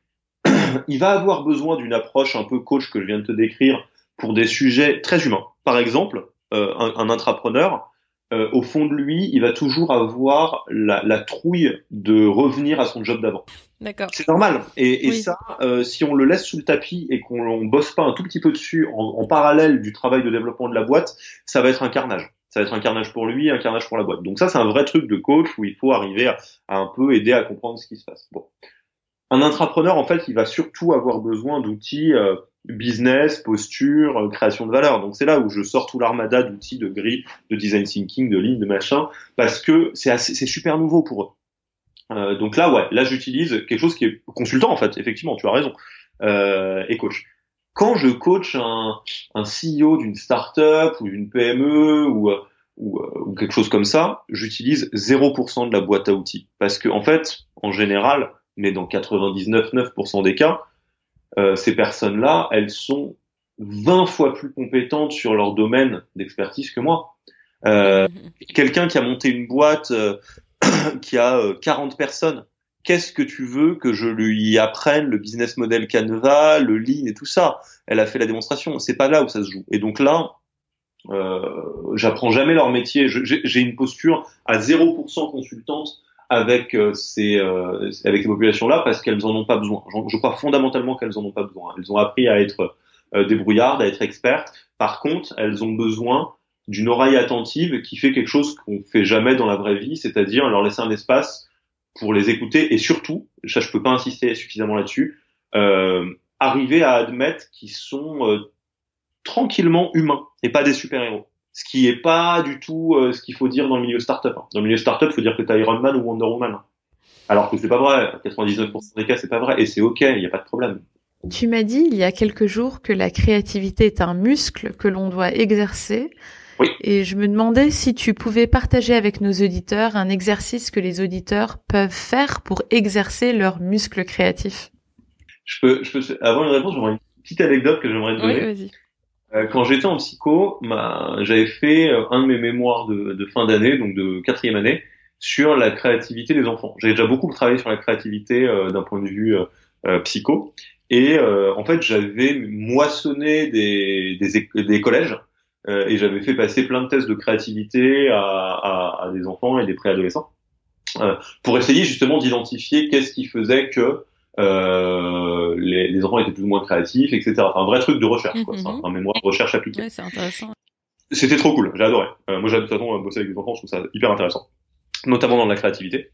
il va avoir besoin d'une approche un peu coach que je viens de te décrire pour des sujets très humains. Par exemple, euh, un, un intrapreneur, euh, au fond de lui, il va toujours avoir la, la trouille de revenir à son job d'avant. D'accord. C'est normal. Et, et ça, euh, si on le laisse sous le tapis et qu'on bosse pas un tout petit peu dessus en, en, parallèle du travail de développement de la boîte, ça va être un carnage. Ça va être un carnage pour lui, un carnage pour la boîte. Donc ça, c'est un vrai truc de coach où il faut arriver à, à, un peu aider à comprendre ce qui se passe. Bon. Un intrapreneur, en fait, il va surtout avoir besoin d'outils euh, business, posture, euh, création de valeur. Donc c'est là où je sors tout l'armada d'outils de gris, de design thinking, de ligne, de machin, parce que c'est super nouveau pour eux. Euh, donc là, ouais, là j'utilise quelque chose qui est consultant en fait. Effectivement, tu as raison. Euh, et coach. Quand je coach un, un CEO d'une startup ou d'une PME ou, ou, ou, quelque chose comme ça, j'utilise 0% de la boîte à outils parce que en fait, en général, mais dans 99,9% des cas, euh, ces personnes-là, elles sont 20 fois plus compétentes sur leur domaine d'expertise que moi. Euh, mm-hmm. Quelqu'un qui a monté une boîte euh, qui a 40 personnes, qu'est-ce que tu veux que je lui apprenne le business model Canva, le lean et tout ça? Elle a fait la démonstration. C'est pas là où ça se joue. Et donc là, euh, j'apprends jamais leur métier. J'ai une posture à 0% consultante avec euh, ces euh, avec ces populations-là parce qu'elles en ont pas besoin. Je, crois fondamentalement qu'elles en ont pas besoin. Elles ont appris à être euh, débrouillardes, à être expertes. Par contre, elles ont besoin d'une oreille attentive qui fait quelque chose qu'on fait jamais dans la vraie vie, c'est-à-dire leur laisser un espace pour les écouter et surtout, ça je peux pas insister suffisamment là-dessus, euh, arriver à admettre qu'ils sont euh, tranquillement humains et pas des super-héros ce qui est pas du tout euh, ce qu'il faut dire dans le milieu startup. Hein. Dans le milieu startup, il faut dire que tu as Iron Man ou Wonder Woman. Alors que c'est pas vrai. 99% des cas, c'est pas vrai. Et c'est ok, il n'y a pas de problème. Tu m'as dit il y a quelques jours que la créativité est un muscle que l'on doit exercer. Oui. Et je me demandais si tu pouvais partager avec nos auditeurs un exercice que les auditeurs peuvent faire pour exercer leur muscle créatif. Je peux, je peux, avant une réponse, j'aimerais petite anecdote que j'aimerais te donner. Oui, euh, quand j'étais en psycho, j'avais fait euh, un de mes mémoires de, fin d'année, donc de quatrième année, sur la créativité des enfants. J'avais déjà beaucoup travaillé sur la créativité euh, d'un point de vue psycho, et en fait j'avais moissonné des, des, collèges et j'avais fait passer plein de tests de créativité à des enfants et des préadolescents pour essayer justement d'identifier qu'est-ce qui faisait que euh, les, les, enfants étaient plus ou moins créatifs, etc. Enfin, un vrai truc de recherche, quoi. Mm un mémoire de recherche appliquée. Ouais, c'est intéressant. C'était trop cool, j'ai adoré. Euh, moi, j'ai de toute façon bosser avec des enfants, je trouve ça hyper intéressant, notamment dans la créativité.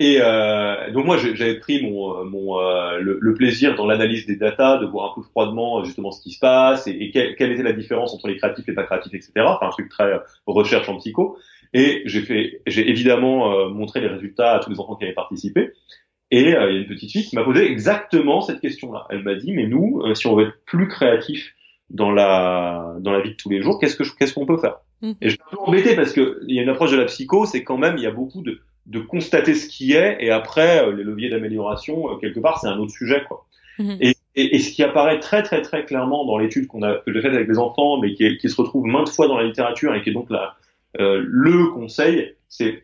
Et euh, donc moi, j'avais pris mon, euh, mon euh, le, plaisir dans l'analyse des datas, de voir un peu froidement justement ce qui se passe et, et quelle, quelle, était la différence entre les créatifs et pas créatifs, etc. Enfin, un truc très recherche en psycho. Et j'ai fait, j'ai évidemment montré les résultats à tous les enfants qui avaient participé. Et euh, il y a une petite fille qui m'a posé exactement cette question-là. Elle m'a dit, mais nous, euh, si on veut être plus créatif dans la dans la vie de tous les jours, qu'est-ce que qu'est-ce qu'on peut faire mmh. Et je suis un peu embêté parce que il y a une approche de la psycho, c'est quand même il y a beaucoup de de constater ce qui est et après euh, les leviers d'amélioration quelque part c'est un autre sujet quoi. Mmh. Et, et, ce qui apparaît très très très clairement dans l'étude qu'on a que j'ai faite avec les enfants, mais qui, qui, se retrouve maintes fois dans la littérature et qui est donc la, le conseil, c'est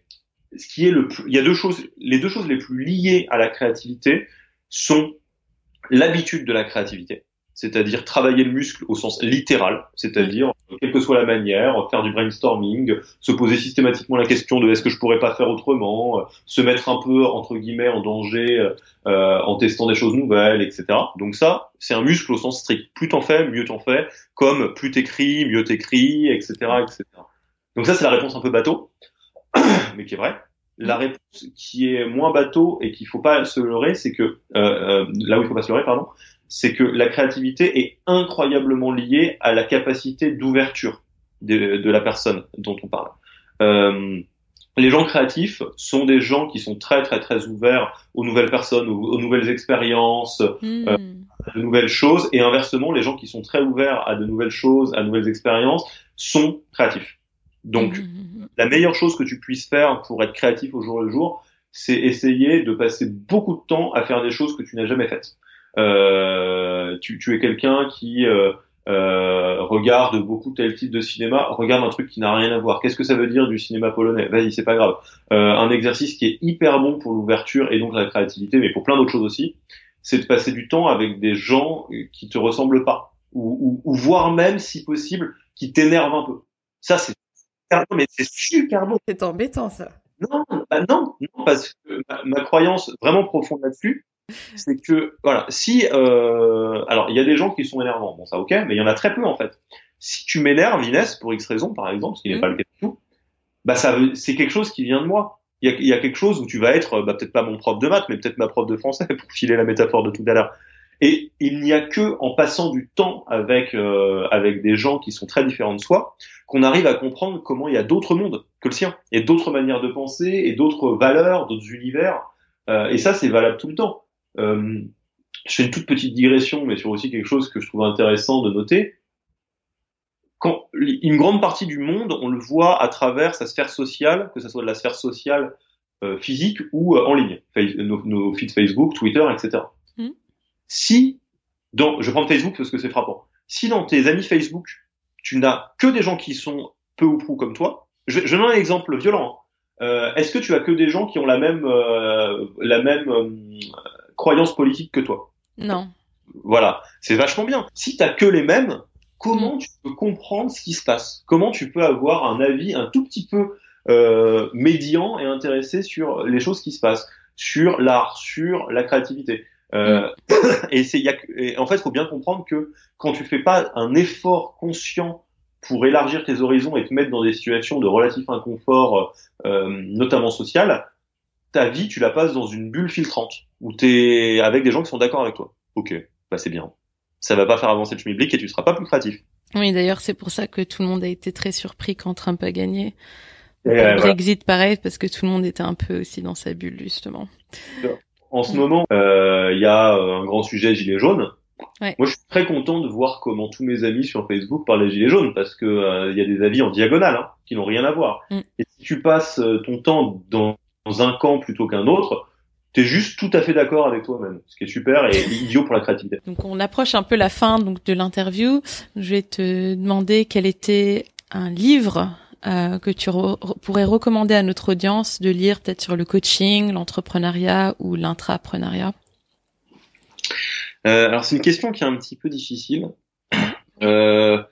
ce qui est le plus, il y a deux choses, les deux choses les plus liées à la créativité sont l'habitude de la créativité, c'est-à-dire travailler le muscle au sens littéral, c'est-à-dire quelle que soit la manière, faire du brainstorming, se poser systématiquement la question de est-ce que je pourrais pas faire autrement, se mettre un peu entre guillemets en danger euh, en testant des choses nouvelles, etc. Donc ça, c'est un muscle au sens strict. Plus t'en fais, mieux t'en fais, comme plus t'écris, mieux t'écris, etc., etc. Donc ça, c'est la réponse un peu bateau. mais qui est vrai. La mm. réponse qui est moins bateau et qu'il faut pas se leurrer, c'est que euh, euh, là où il faut pas se leurrer, pardon, c'est que la créativité est incroyablement liée à la capacité d'ouverture de, de, la personne dont on parle. Euh, les gens créatifs sont des gens qui sont très très très ouverts aux nouvelles personnes, aux, nouvelles expériences, mm. euh, à de nouvelles choses, et inversement, les gens qui sont très ouverts à de nouvelles choses, à de nouvelles expériences, sont créatifs. Donc, mmh, mmh, mmh. la meilleure chose que tu puisses faire pour être créatif au jour le jour, c'est essayer de passer beaucoup de temps à faire des choses que tu n'as jamais faites. Euh, tu, tu, es quelqu'un qui euh, euh, regarde beaucoup tel type de cinéma, regarde un truc qui n'a rien à voir. Qu'est-ce que ça veut dire du cinéma polonais? Vas-y, c'est pas grave. Euh, un exercice qui est hyper bon pour l'ouverture et donc la créativité, mais pour plein d'autres choses aussi, c'est de passer du temps avec des gens qui te ressemblent pas, ou, ou, ou voire même, si possible, qui t'énervent un peu. Ça, c'est mais c'est super bon. C'est embêtant ça. Non, bah non, non, parce que ma, croyance vraiment profonde là-dessus, c'est que voilà, si euh, alors il y a des gens qui sont énervants, bon ça ok, mais il y en a très peu en fait. Si tu m'énerves, Inès, pour X raison par exemple, ce qui n'est mmh. pas le cas du tout, bah ça c'est quelque chose qui vient de moi. Il y a, y a, quelque chose où tu vas être, bah, peut-être pas mon prof de maths, mais peut-être ma prof de français pour filer la métaphore de tout à l'heure. Et il n'y a que en passant du temps avec euh, avec des gens qui sont très différents de soi qu'on arrive à comprendre comment il y a d'autres mondes que le sien, et d'autres manières de penser, et d'autres valeurs, d'autres univers. Euh, et ça, c'est valable tout le temps. Euh, je fais une toute petite digression, mais sur aussi quelque chose que je trouve intéressant de noter. Quand une grande partie du monde, on le voit à travers sa sphère sociale, que ce soit de la sphère sociale euh, physique ou euh, en ligne, nos, nos feeds Facebook, Twitter, etc. Si, dans, je prends Facebook parce que c'est frappant, si dans tes amis Facebook, tu n'as que des gens qui sont peu ou prou comme toi, je, je donne un exemple violent. Hein. Euh, Est-ce que tu as que des gens qui ont la même, euh, la même euh, croyance politique que toi? Non. Voilà, c'est vachement bien. Si tu as que les mêmes, comment mm. tu peux comprendre ce qui se passe? Comment tu peux avoir un avis un tout petit peu euh, médian et intéressé sur les choses qui se passent, sur l'art, sur la créativité euh, mm. et c'est, y a, en fait, faut bien comprendre que quand tu fais pas un effort conscient pour élargir tes horizons et te mettre dans des situations de relatif inconfort, euh, notamment social, ta vie, tu la passes dans une bulle filtrante où tu es avec des gens qui sont d'accord avec toi. Ok, bah c'est bien. Ça va pas faire avancer le schmilblick et tu seras pas plus créatif. Oui, d'ailleurs, c'est pour ça que tout le monde a été très surpris quand Trump a gagné. Le Brexit, pareil, parce que tout le monde était un peu aussi dans sa bulle, justement en ce moment, euh, il y a euh, un grand sujet gilet jaune. Moi, je suis très content de voir comment tous mes amis sur Facebook parlent des gilets jaunes parce que euh, il y a des avis en diagonale hein, qui n'ont rien à voir. Mm. Et si tu passes ton temps dans, un camp plutôt qu'un autre, t'es juste tout à fait d'accord avec toi-même, ce qui est super et idiot pour la créativité. Donc on approche un peu la fin donc de l'interview. Je vais te demander quel était un livre euh, que tu pourrais recommander à notre audience de lire peut-être sur le coaching, l'entrepreneuriat ou l'intrapreneuriat? Euh, alors c'est une question qui est un petit peu difficile. Euh,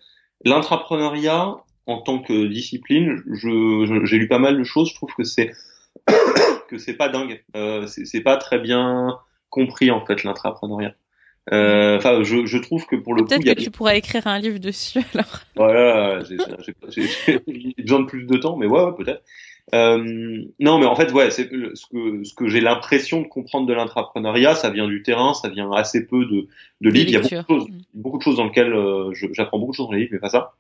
l'intrapreneuriat en tant que discipline, j'ai lu pas mal de choses. Je trouve que c'est que c'est pas dingue. Euh, c'est pas très bien compris en fait l'intrapreneuriat. Euh, enfin, je, je, trouve que pour le coup, peut-être que tu pourrais écrire un livre dessus alors. Voilà, j'ai besoin de plus de temps, mais ouais, ouais peut-être. Euh, non, mais en fait, ouais, c'est ce que ce que j'ai l'impression de comprendre de l'intrapreneuriat, ça vient du terrain, ça vient assez peu de de livres. Il y a beaucoup de choses, mm. beaucoup de choses dans lesquelles euh, j'apprends beaucoup de choses dans les livres, mais pas ça.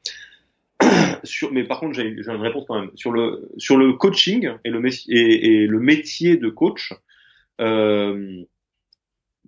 sur, mais par contre, j'ai une réponse quand même sur le sur le coaching et le métier et, le métier de coach. Euh,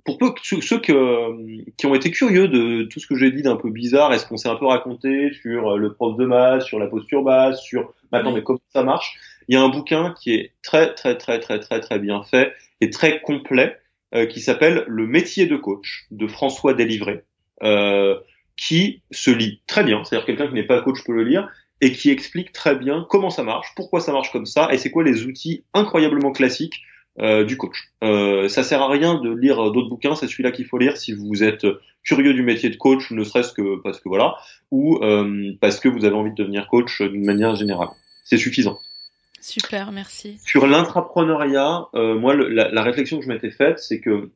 pour peu que ceux que, qui ont été curieux de tout ce que j'ai dit d'un peu bizarre, est-ce qu'on s'est un peu raconté sur le prof de masse, sur la posture basse, sur maintenant mais comment ça marche Il y a un bouquin qui est très très très très très très bien fait et très complet euh, qui s'appelle Le métier de coach de François Délivré. Euh, qui se lit très bien, c'est-à-dire quelqu'un qui n'est pas coach peut le lire, et qui explique très bien comment ça marche, pourquoi ça marche comme ça, et c'est quoi les outils incroyablement classiques euh, du coach. Euh, ça sert à rien de lire d'autres bouquins, c'est celui-là qu'il faut lire si vous êtes curieux du métier de coach, ne serait-ce que parce que voilà, ou euh, parce que vous avez envie de devenir coach d'une manière générale. C'est suffisant. Super, merci. Sur l'intrapreneuriat, euh, moi, la, la, réflexion que je m'étais faite, c'est que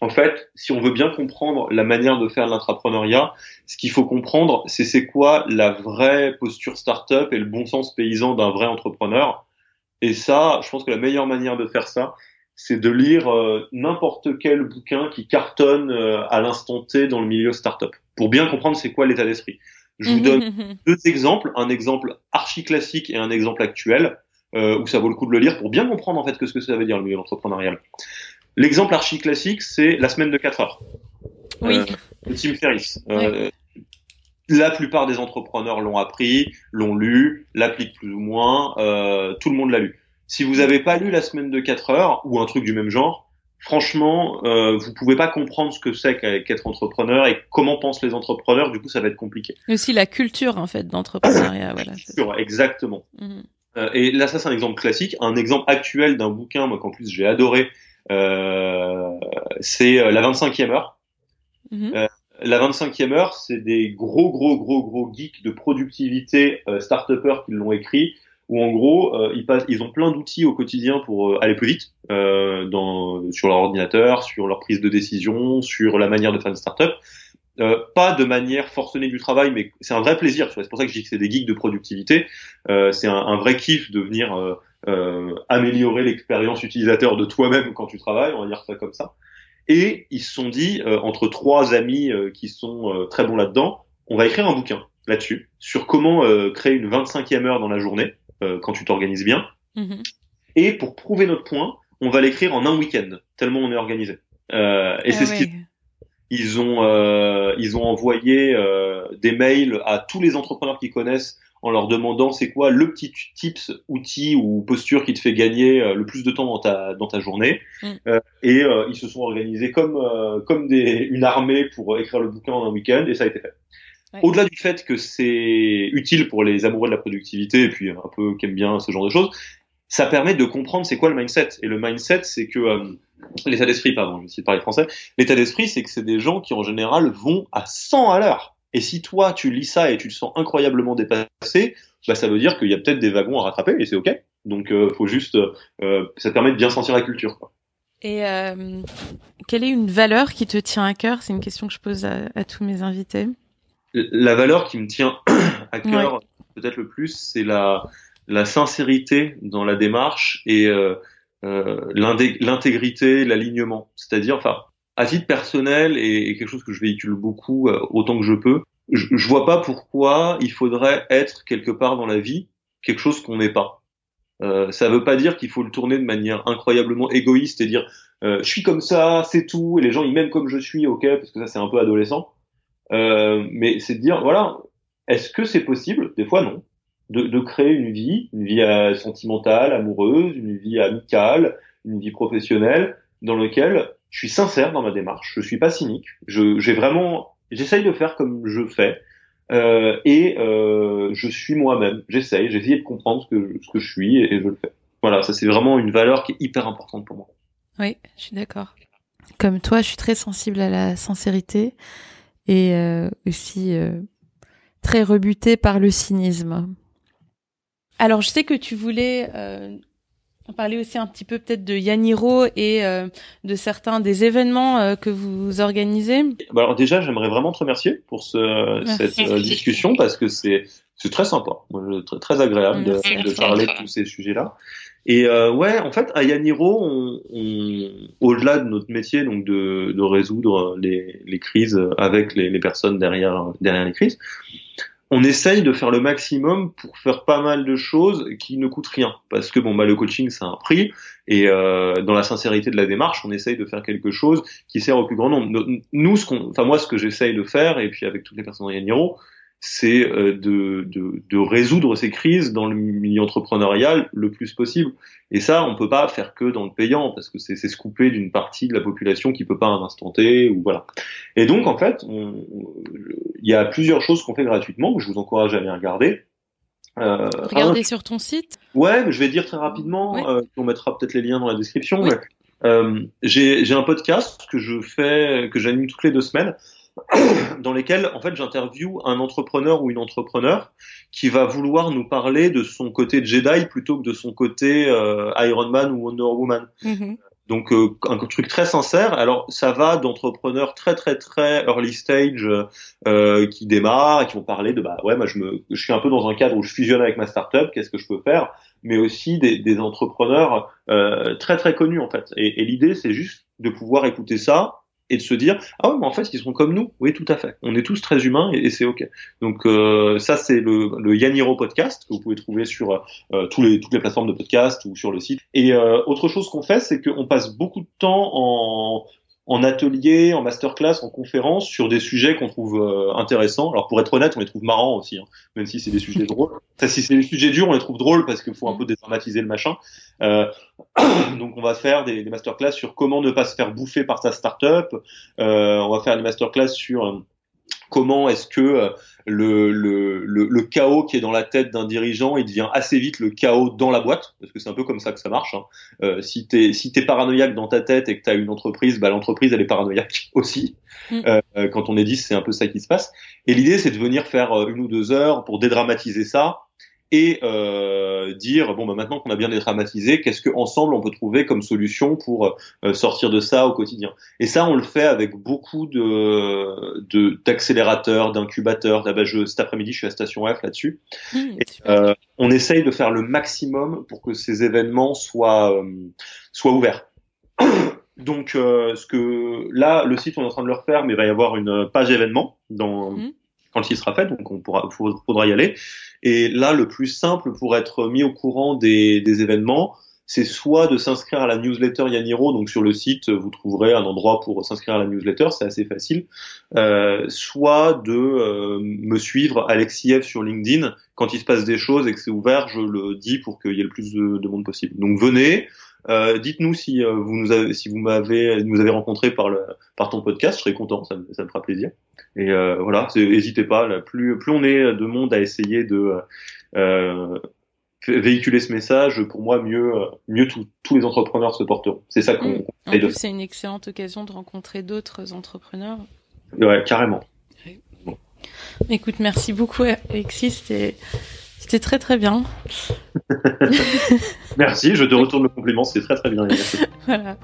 en fait, si on veut bien comprendre la manière de faire l'intrapreneuriat, ce qu'il faut comprendre, c'est c'est quoi la vraie posture startup et le bon sens paysan d'un vrai entrepreneur. Et ça, je pense que la meilleure manière de faire ça, c'est de lire euh, n'importe quel bouquin qui cartonne euh, à l'instant T dans le milieu startup, pour bien comprendre c'est quoi l'état d'esprit. Je vous donne deux exemples, un exemple archi classique et un exemple actuel, euh, où ça vaut le coup de le lire pour bien comprendre en fait que ce que ça veut dire le milieu entrepreneurial. L'exemple archi classique, c'est la semaine de 4 heures. Oui. Euh, de Tim Ferriss. Euh, la plupart des entrepreneurs l'ont appris, l'ont lu, l'appliquent plus ou moins, euh, tout le monde l'a lu. Si vous n'avez pas lu la semaine de 4 heures ou un truc du même genre, franchement, euh, vous pouvez pas comprendre ce que c'est qu'être entrepreneur et comment pensent les entrepreneurs. Du coup, ça va être compliqué. Et aussi la culture en fait d'entrepreneuriat. voilà. exactement. Mhm. Euh, et là, ça c'est un exemple classique, un exemple actuel d'un bouquin, moi qu'en plus j'ai adoré, euh, c'est euh, la 25e heure. Mhm. Euh, la 25e heure, c'est des gros, gros, gros, gros geeks de productivité euh, start-upers qui l'ont écrit, où en gros, ils, passent, ils ont plein d'outils au quotidien pour aller plus vite dans, sur leur ordinateur, sur leur prise de décision, sur la manière de faire une start-up. Euh, pas de manière forcenée du travail, mais c'est un vrai plaisir. C'est pour ça que je dis que c'est des geeks de productivité. Euh, c'est un, un, vrai kiff de venir euh, améliorer l'expérience utilisateur de toi-même quand tu travailles, on va dire ça comme ça. Et ils se sont dit, entre trois amis qui sont très bons là-dedans, on va écrire un bouquin là-dessus, sur comment créer une 25e heure dans la journée, quand tu t'organises bien. Mm-hmm. Et pour prouver notre point, on va l'écrire en un week-end, tellement on est organisé. Euh, et c'est ce ah qui ils ont euh, ils ont envoyé euh, des mails à tous les entrepreneurs qu'ils connaissent en leur demandant c'est quoi le petit tips outil ou posture qui te fait gagner euh, le plus de temps dans ta dans ta journée mm. euh, et euh, ils se sont organisés comme comme des une armée pour écrire le bouquin en un week-end et ça a été fait. Au-delà du fait que c'est utile pour les amoureux de la productivité et puis un peu qui aiment bien ce genre de choses, ça permet de comprendre c'est quoi le mindset. Et le mindset, c'est que l'état d'esprit, pardon, je vais essayer de parler français. L'état d'esprit, c'est que c'est des gens qui en général vont à 100 à l'heure. Et si toi tu lis ça et tu te sens incroyablement dépassé, bah ça veut dire qu'il y a peut-être des wagons à rattraper et c'est ok. Donc euh, faut juste, euh, ça permet de bien sentir la culture. Quoi. Et euh, quelle est une valeur qui te tient à cœur? C'est une question que je pose à, à, tous mes invités. La valeur qui me tient à cœur, peut-être le plus, c'est la la sincérité dans la démarche et euh, euh, l'intégrité, l'alignement. C'est-à-dire, enfin, à titre personnel et, quelque chose que je véhicule beaucoup euh, autant que je peux, je, je vois pas pourquoi il faudrait être quelque part dans la vie quelque chose qu'on n'est pas. Euh, ça veut pas dire qu'il faut le tourner de manière incroyablement égoïste et dire euh, je suis comme ça, c'est tout, et les gens ils m'aiment comme je suis, ok, parce que ça c'est un peu adolescent. Euh, mais c'est de dire voilà, est-ce que c'est possible Des fois non de, de, créer une vie, une vie euh, sentimentale, amoureuse, une vie amicale, une vie professionnelle dans lequel je suis sincère dans ma démarche, je suis pas cynique, j'essaye de faire comme je fais euh, et euh, je suis moi-même, j'essaye, j'essaye de comprendre ce que je suis et, je le fais. Voilà, ça c'est vraiment une valeur qui est hyper importante pour moi. Oui, je suis d'accord. Comme toi, je suis très sensible à la sincérité et euh, aussi très rebutée par le cynisme. Alors, je sais que tu voulais parler aussi un petit peu peut-être de Yaniro et euh, de certains des événements euh, que vous organisez. Bah alors déjà, j'aimerais vraiment te remercier pour ce, cette euh, discussion parce que c'est c'est très sympa, très, très agréable de, de, parler de tous ces sujets-là. Et euh, ouais, en fait, à Yaniro, on, on, au-delà de notre métier, donc de, de résoudre les, les, crises avec les, les, personnes derrière derrière les crises, on essaye de faire le maximum pour faire pas mal de choses qui ne coûtent rien. Parce que bon bah le coaching c'est un prix. Et euh, dans la sincérité de la démarche on essaye de faire quelque chose qui sert au plus grand nombre. Nous ce qu'on enfin moi ce que j'essaye de faire et puis avec toutes les personnes dans Yaniro c'est euh, de, de, de, résoudre ces crises dans le milieu entrepreneurial le plus possible. Et ça, on peut pas faire que dans le payant, parce que c'est se couper d'une partie de la population qui peut pas à un instant T, ou voilà. Et donc, en fait, il y a plusieurs choses qu'on fait gratuitement, que je vous encourage à aller regarder. Euh, Regardez sur ton site? Ouais, je vais dire très rapidement, euh, on mettra peut-être les liens dans la description. Mais, euh, j'ai un podcast que je fais, que j'anime toutes les deux semaines, dans lesquels en fait j'interviewe un entrepreneur ou une entrepreneur qui va vouloir nous parler de son côté Jedi plutôt que de son côté euh, Iron Man ou Wonder Woman. Mm-hmm. Donc euh, un truc très sincère. Alors ça va d'entrepreneurs très très très early stage euh, qui démarrent et qui vont parler de bah ouais moi je me je suis un peu dans un cadre où je fusionne avec ma startup, qu'est-ce que je peux faire, mais aussi des, des entrepreneurs euh, très très connus en fait. Et, et l'idée c'est juste de pouvoir écouter ça et de se dire ah ouais mais en fait ils sont comme nous. Oui tout à fait. On est tous très humains et, c'est ok donc euh, ça c'est le, le Yaniro podcast que vous pouvez trouver sur euh, tous les toutes les plateformes de podcast ou sur le site. Et euh, autre chose qu'on fait c'est qu'on passe beaucoup de temps en en atelier, en masterclass, en conférence sur des sujets qu'on trouve euh, intéressants. Alors pour être honnête, on les trouve marrants aussi, hein, même si c'est des sujets drôles. Enfin, si c'est des sujets durs, on les trouve drôles parce qu'il faut un peu dédramatiser le machin. Euh, donc on va faire des, des, masterclass sur comment ne pas se faire bouffer par sa startup. Euh, on va faire des masterclass sur euh, comment est-ce que euh, le, le, le, chaos qui est dans la tête d'un dirigeant, il devient assez vite le chaos dans la boîte, parce que c'est un peu comme ça que ça marche. Hein. Euh, si t'es si es paranoïaque dans ta tête et que t'as une entreprise, bah l'entreprise elle est paranoïaque aussi. Mm. Euh, quand on est 10, c'est un peu ça qui se passe. Et l'idée c'est de venir faire euh, une ou deux heures pour dédramatiser ça et euh, dire bon bah maintenant qu'on a bien dédramatisé, qu'est-ce que ensemble on peut trouver comme solution pour euh, sortir de ça au quotidien? Et ça on le fait avec beaucoup de d'accélérateurs, d'incubateurs. Bah, cet après-midi je suis à Station F là-dessus. Mmh, euh, on essaye de faire le maximum pour que ces événements soient euh, soient ouverts. Donc ce que là le site on est en train de le refaire, mais il va y avoir une page événement dans mmh quand site sera fait, donc on pourra, faudra y aller. Et là, le plus simple pour être mis au courant des, des événements, c'est soit de s'inscrire à la newsletter Yaniro, donc sur le site vous trouverez un endroit pour s'inscrire à la newsletter, c'est assez facile, euh, soit de euh, me suivre Alexiev sur LinkedIn quand il se passe des choses et que c'est ouvert, je le dis pour qu'il y ait le plus de, de monde possible. Donc venez, euh, dites-nous si euh, vous nous avez, si vous m'avez, nous avez rencontré par le, par ton podcast, je serais content, ça, ça me fera plaisir. Et euh, voilà, n'hésitez pas. Là, plus, plus on est de monde à essayer de véhiculer ce message, pour moi, mieux, mieux tous les entrepreneurs se porteront. C'est ça qu'on. Mmh. En plus, c'est une excellente occasion de rencontrer d'autres entrepreneurs. Ouais, carrément. Écoute, merci beaucoup, Alexis. C'était très très bien. Merci, je te retourne le compliment, c'est très très bien. voilà.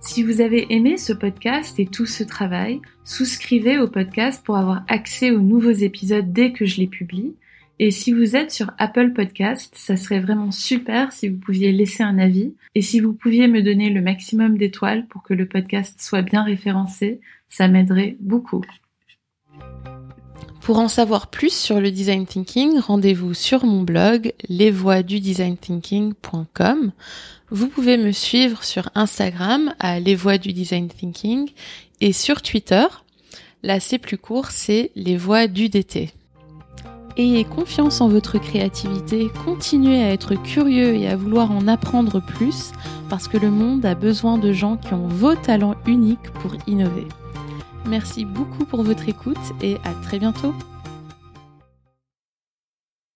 Si vous avez aimé ce podcast et tout ce travail, souscrivez au podcast pour avoir accès aux nouveaux épisodes dès que je les publie. Et si vous êtes sur Apple Podcast, ça serait vraiment super si vous pouviez laisser un avis et si vous pouviez me donner le maximum d'étoiles pour que le podcast soit bien référencé, ça m'aiderait beaucoup. Pour en savoir plus sur le design thinking, rendez-vous sur mon blog lesvoixdudesignThinking.com. Vous pouvez me suivre sur Instagram à les voix du design thinking et sur Twitter. Là, c'est plus court, c'est les voix du DT. Ayez confiance en votre créativité, continuez à être curieux et à vouloir en apprendre plus parce que le monde a besoin de gens qui ont vos talents uniques pour innover. Merci beaucoup pour votre écoute et à très bientôt.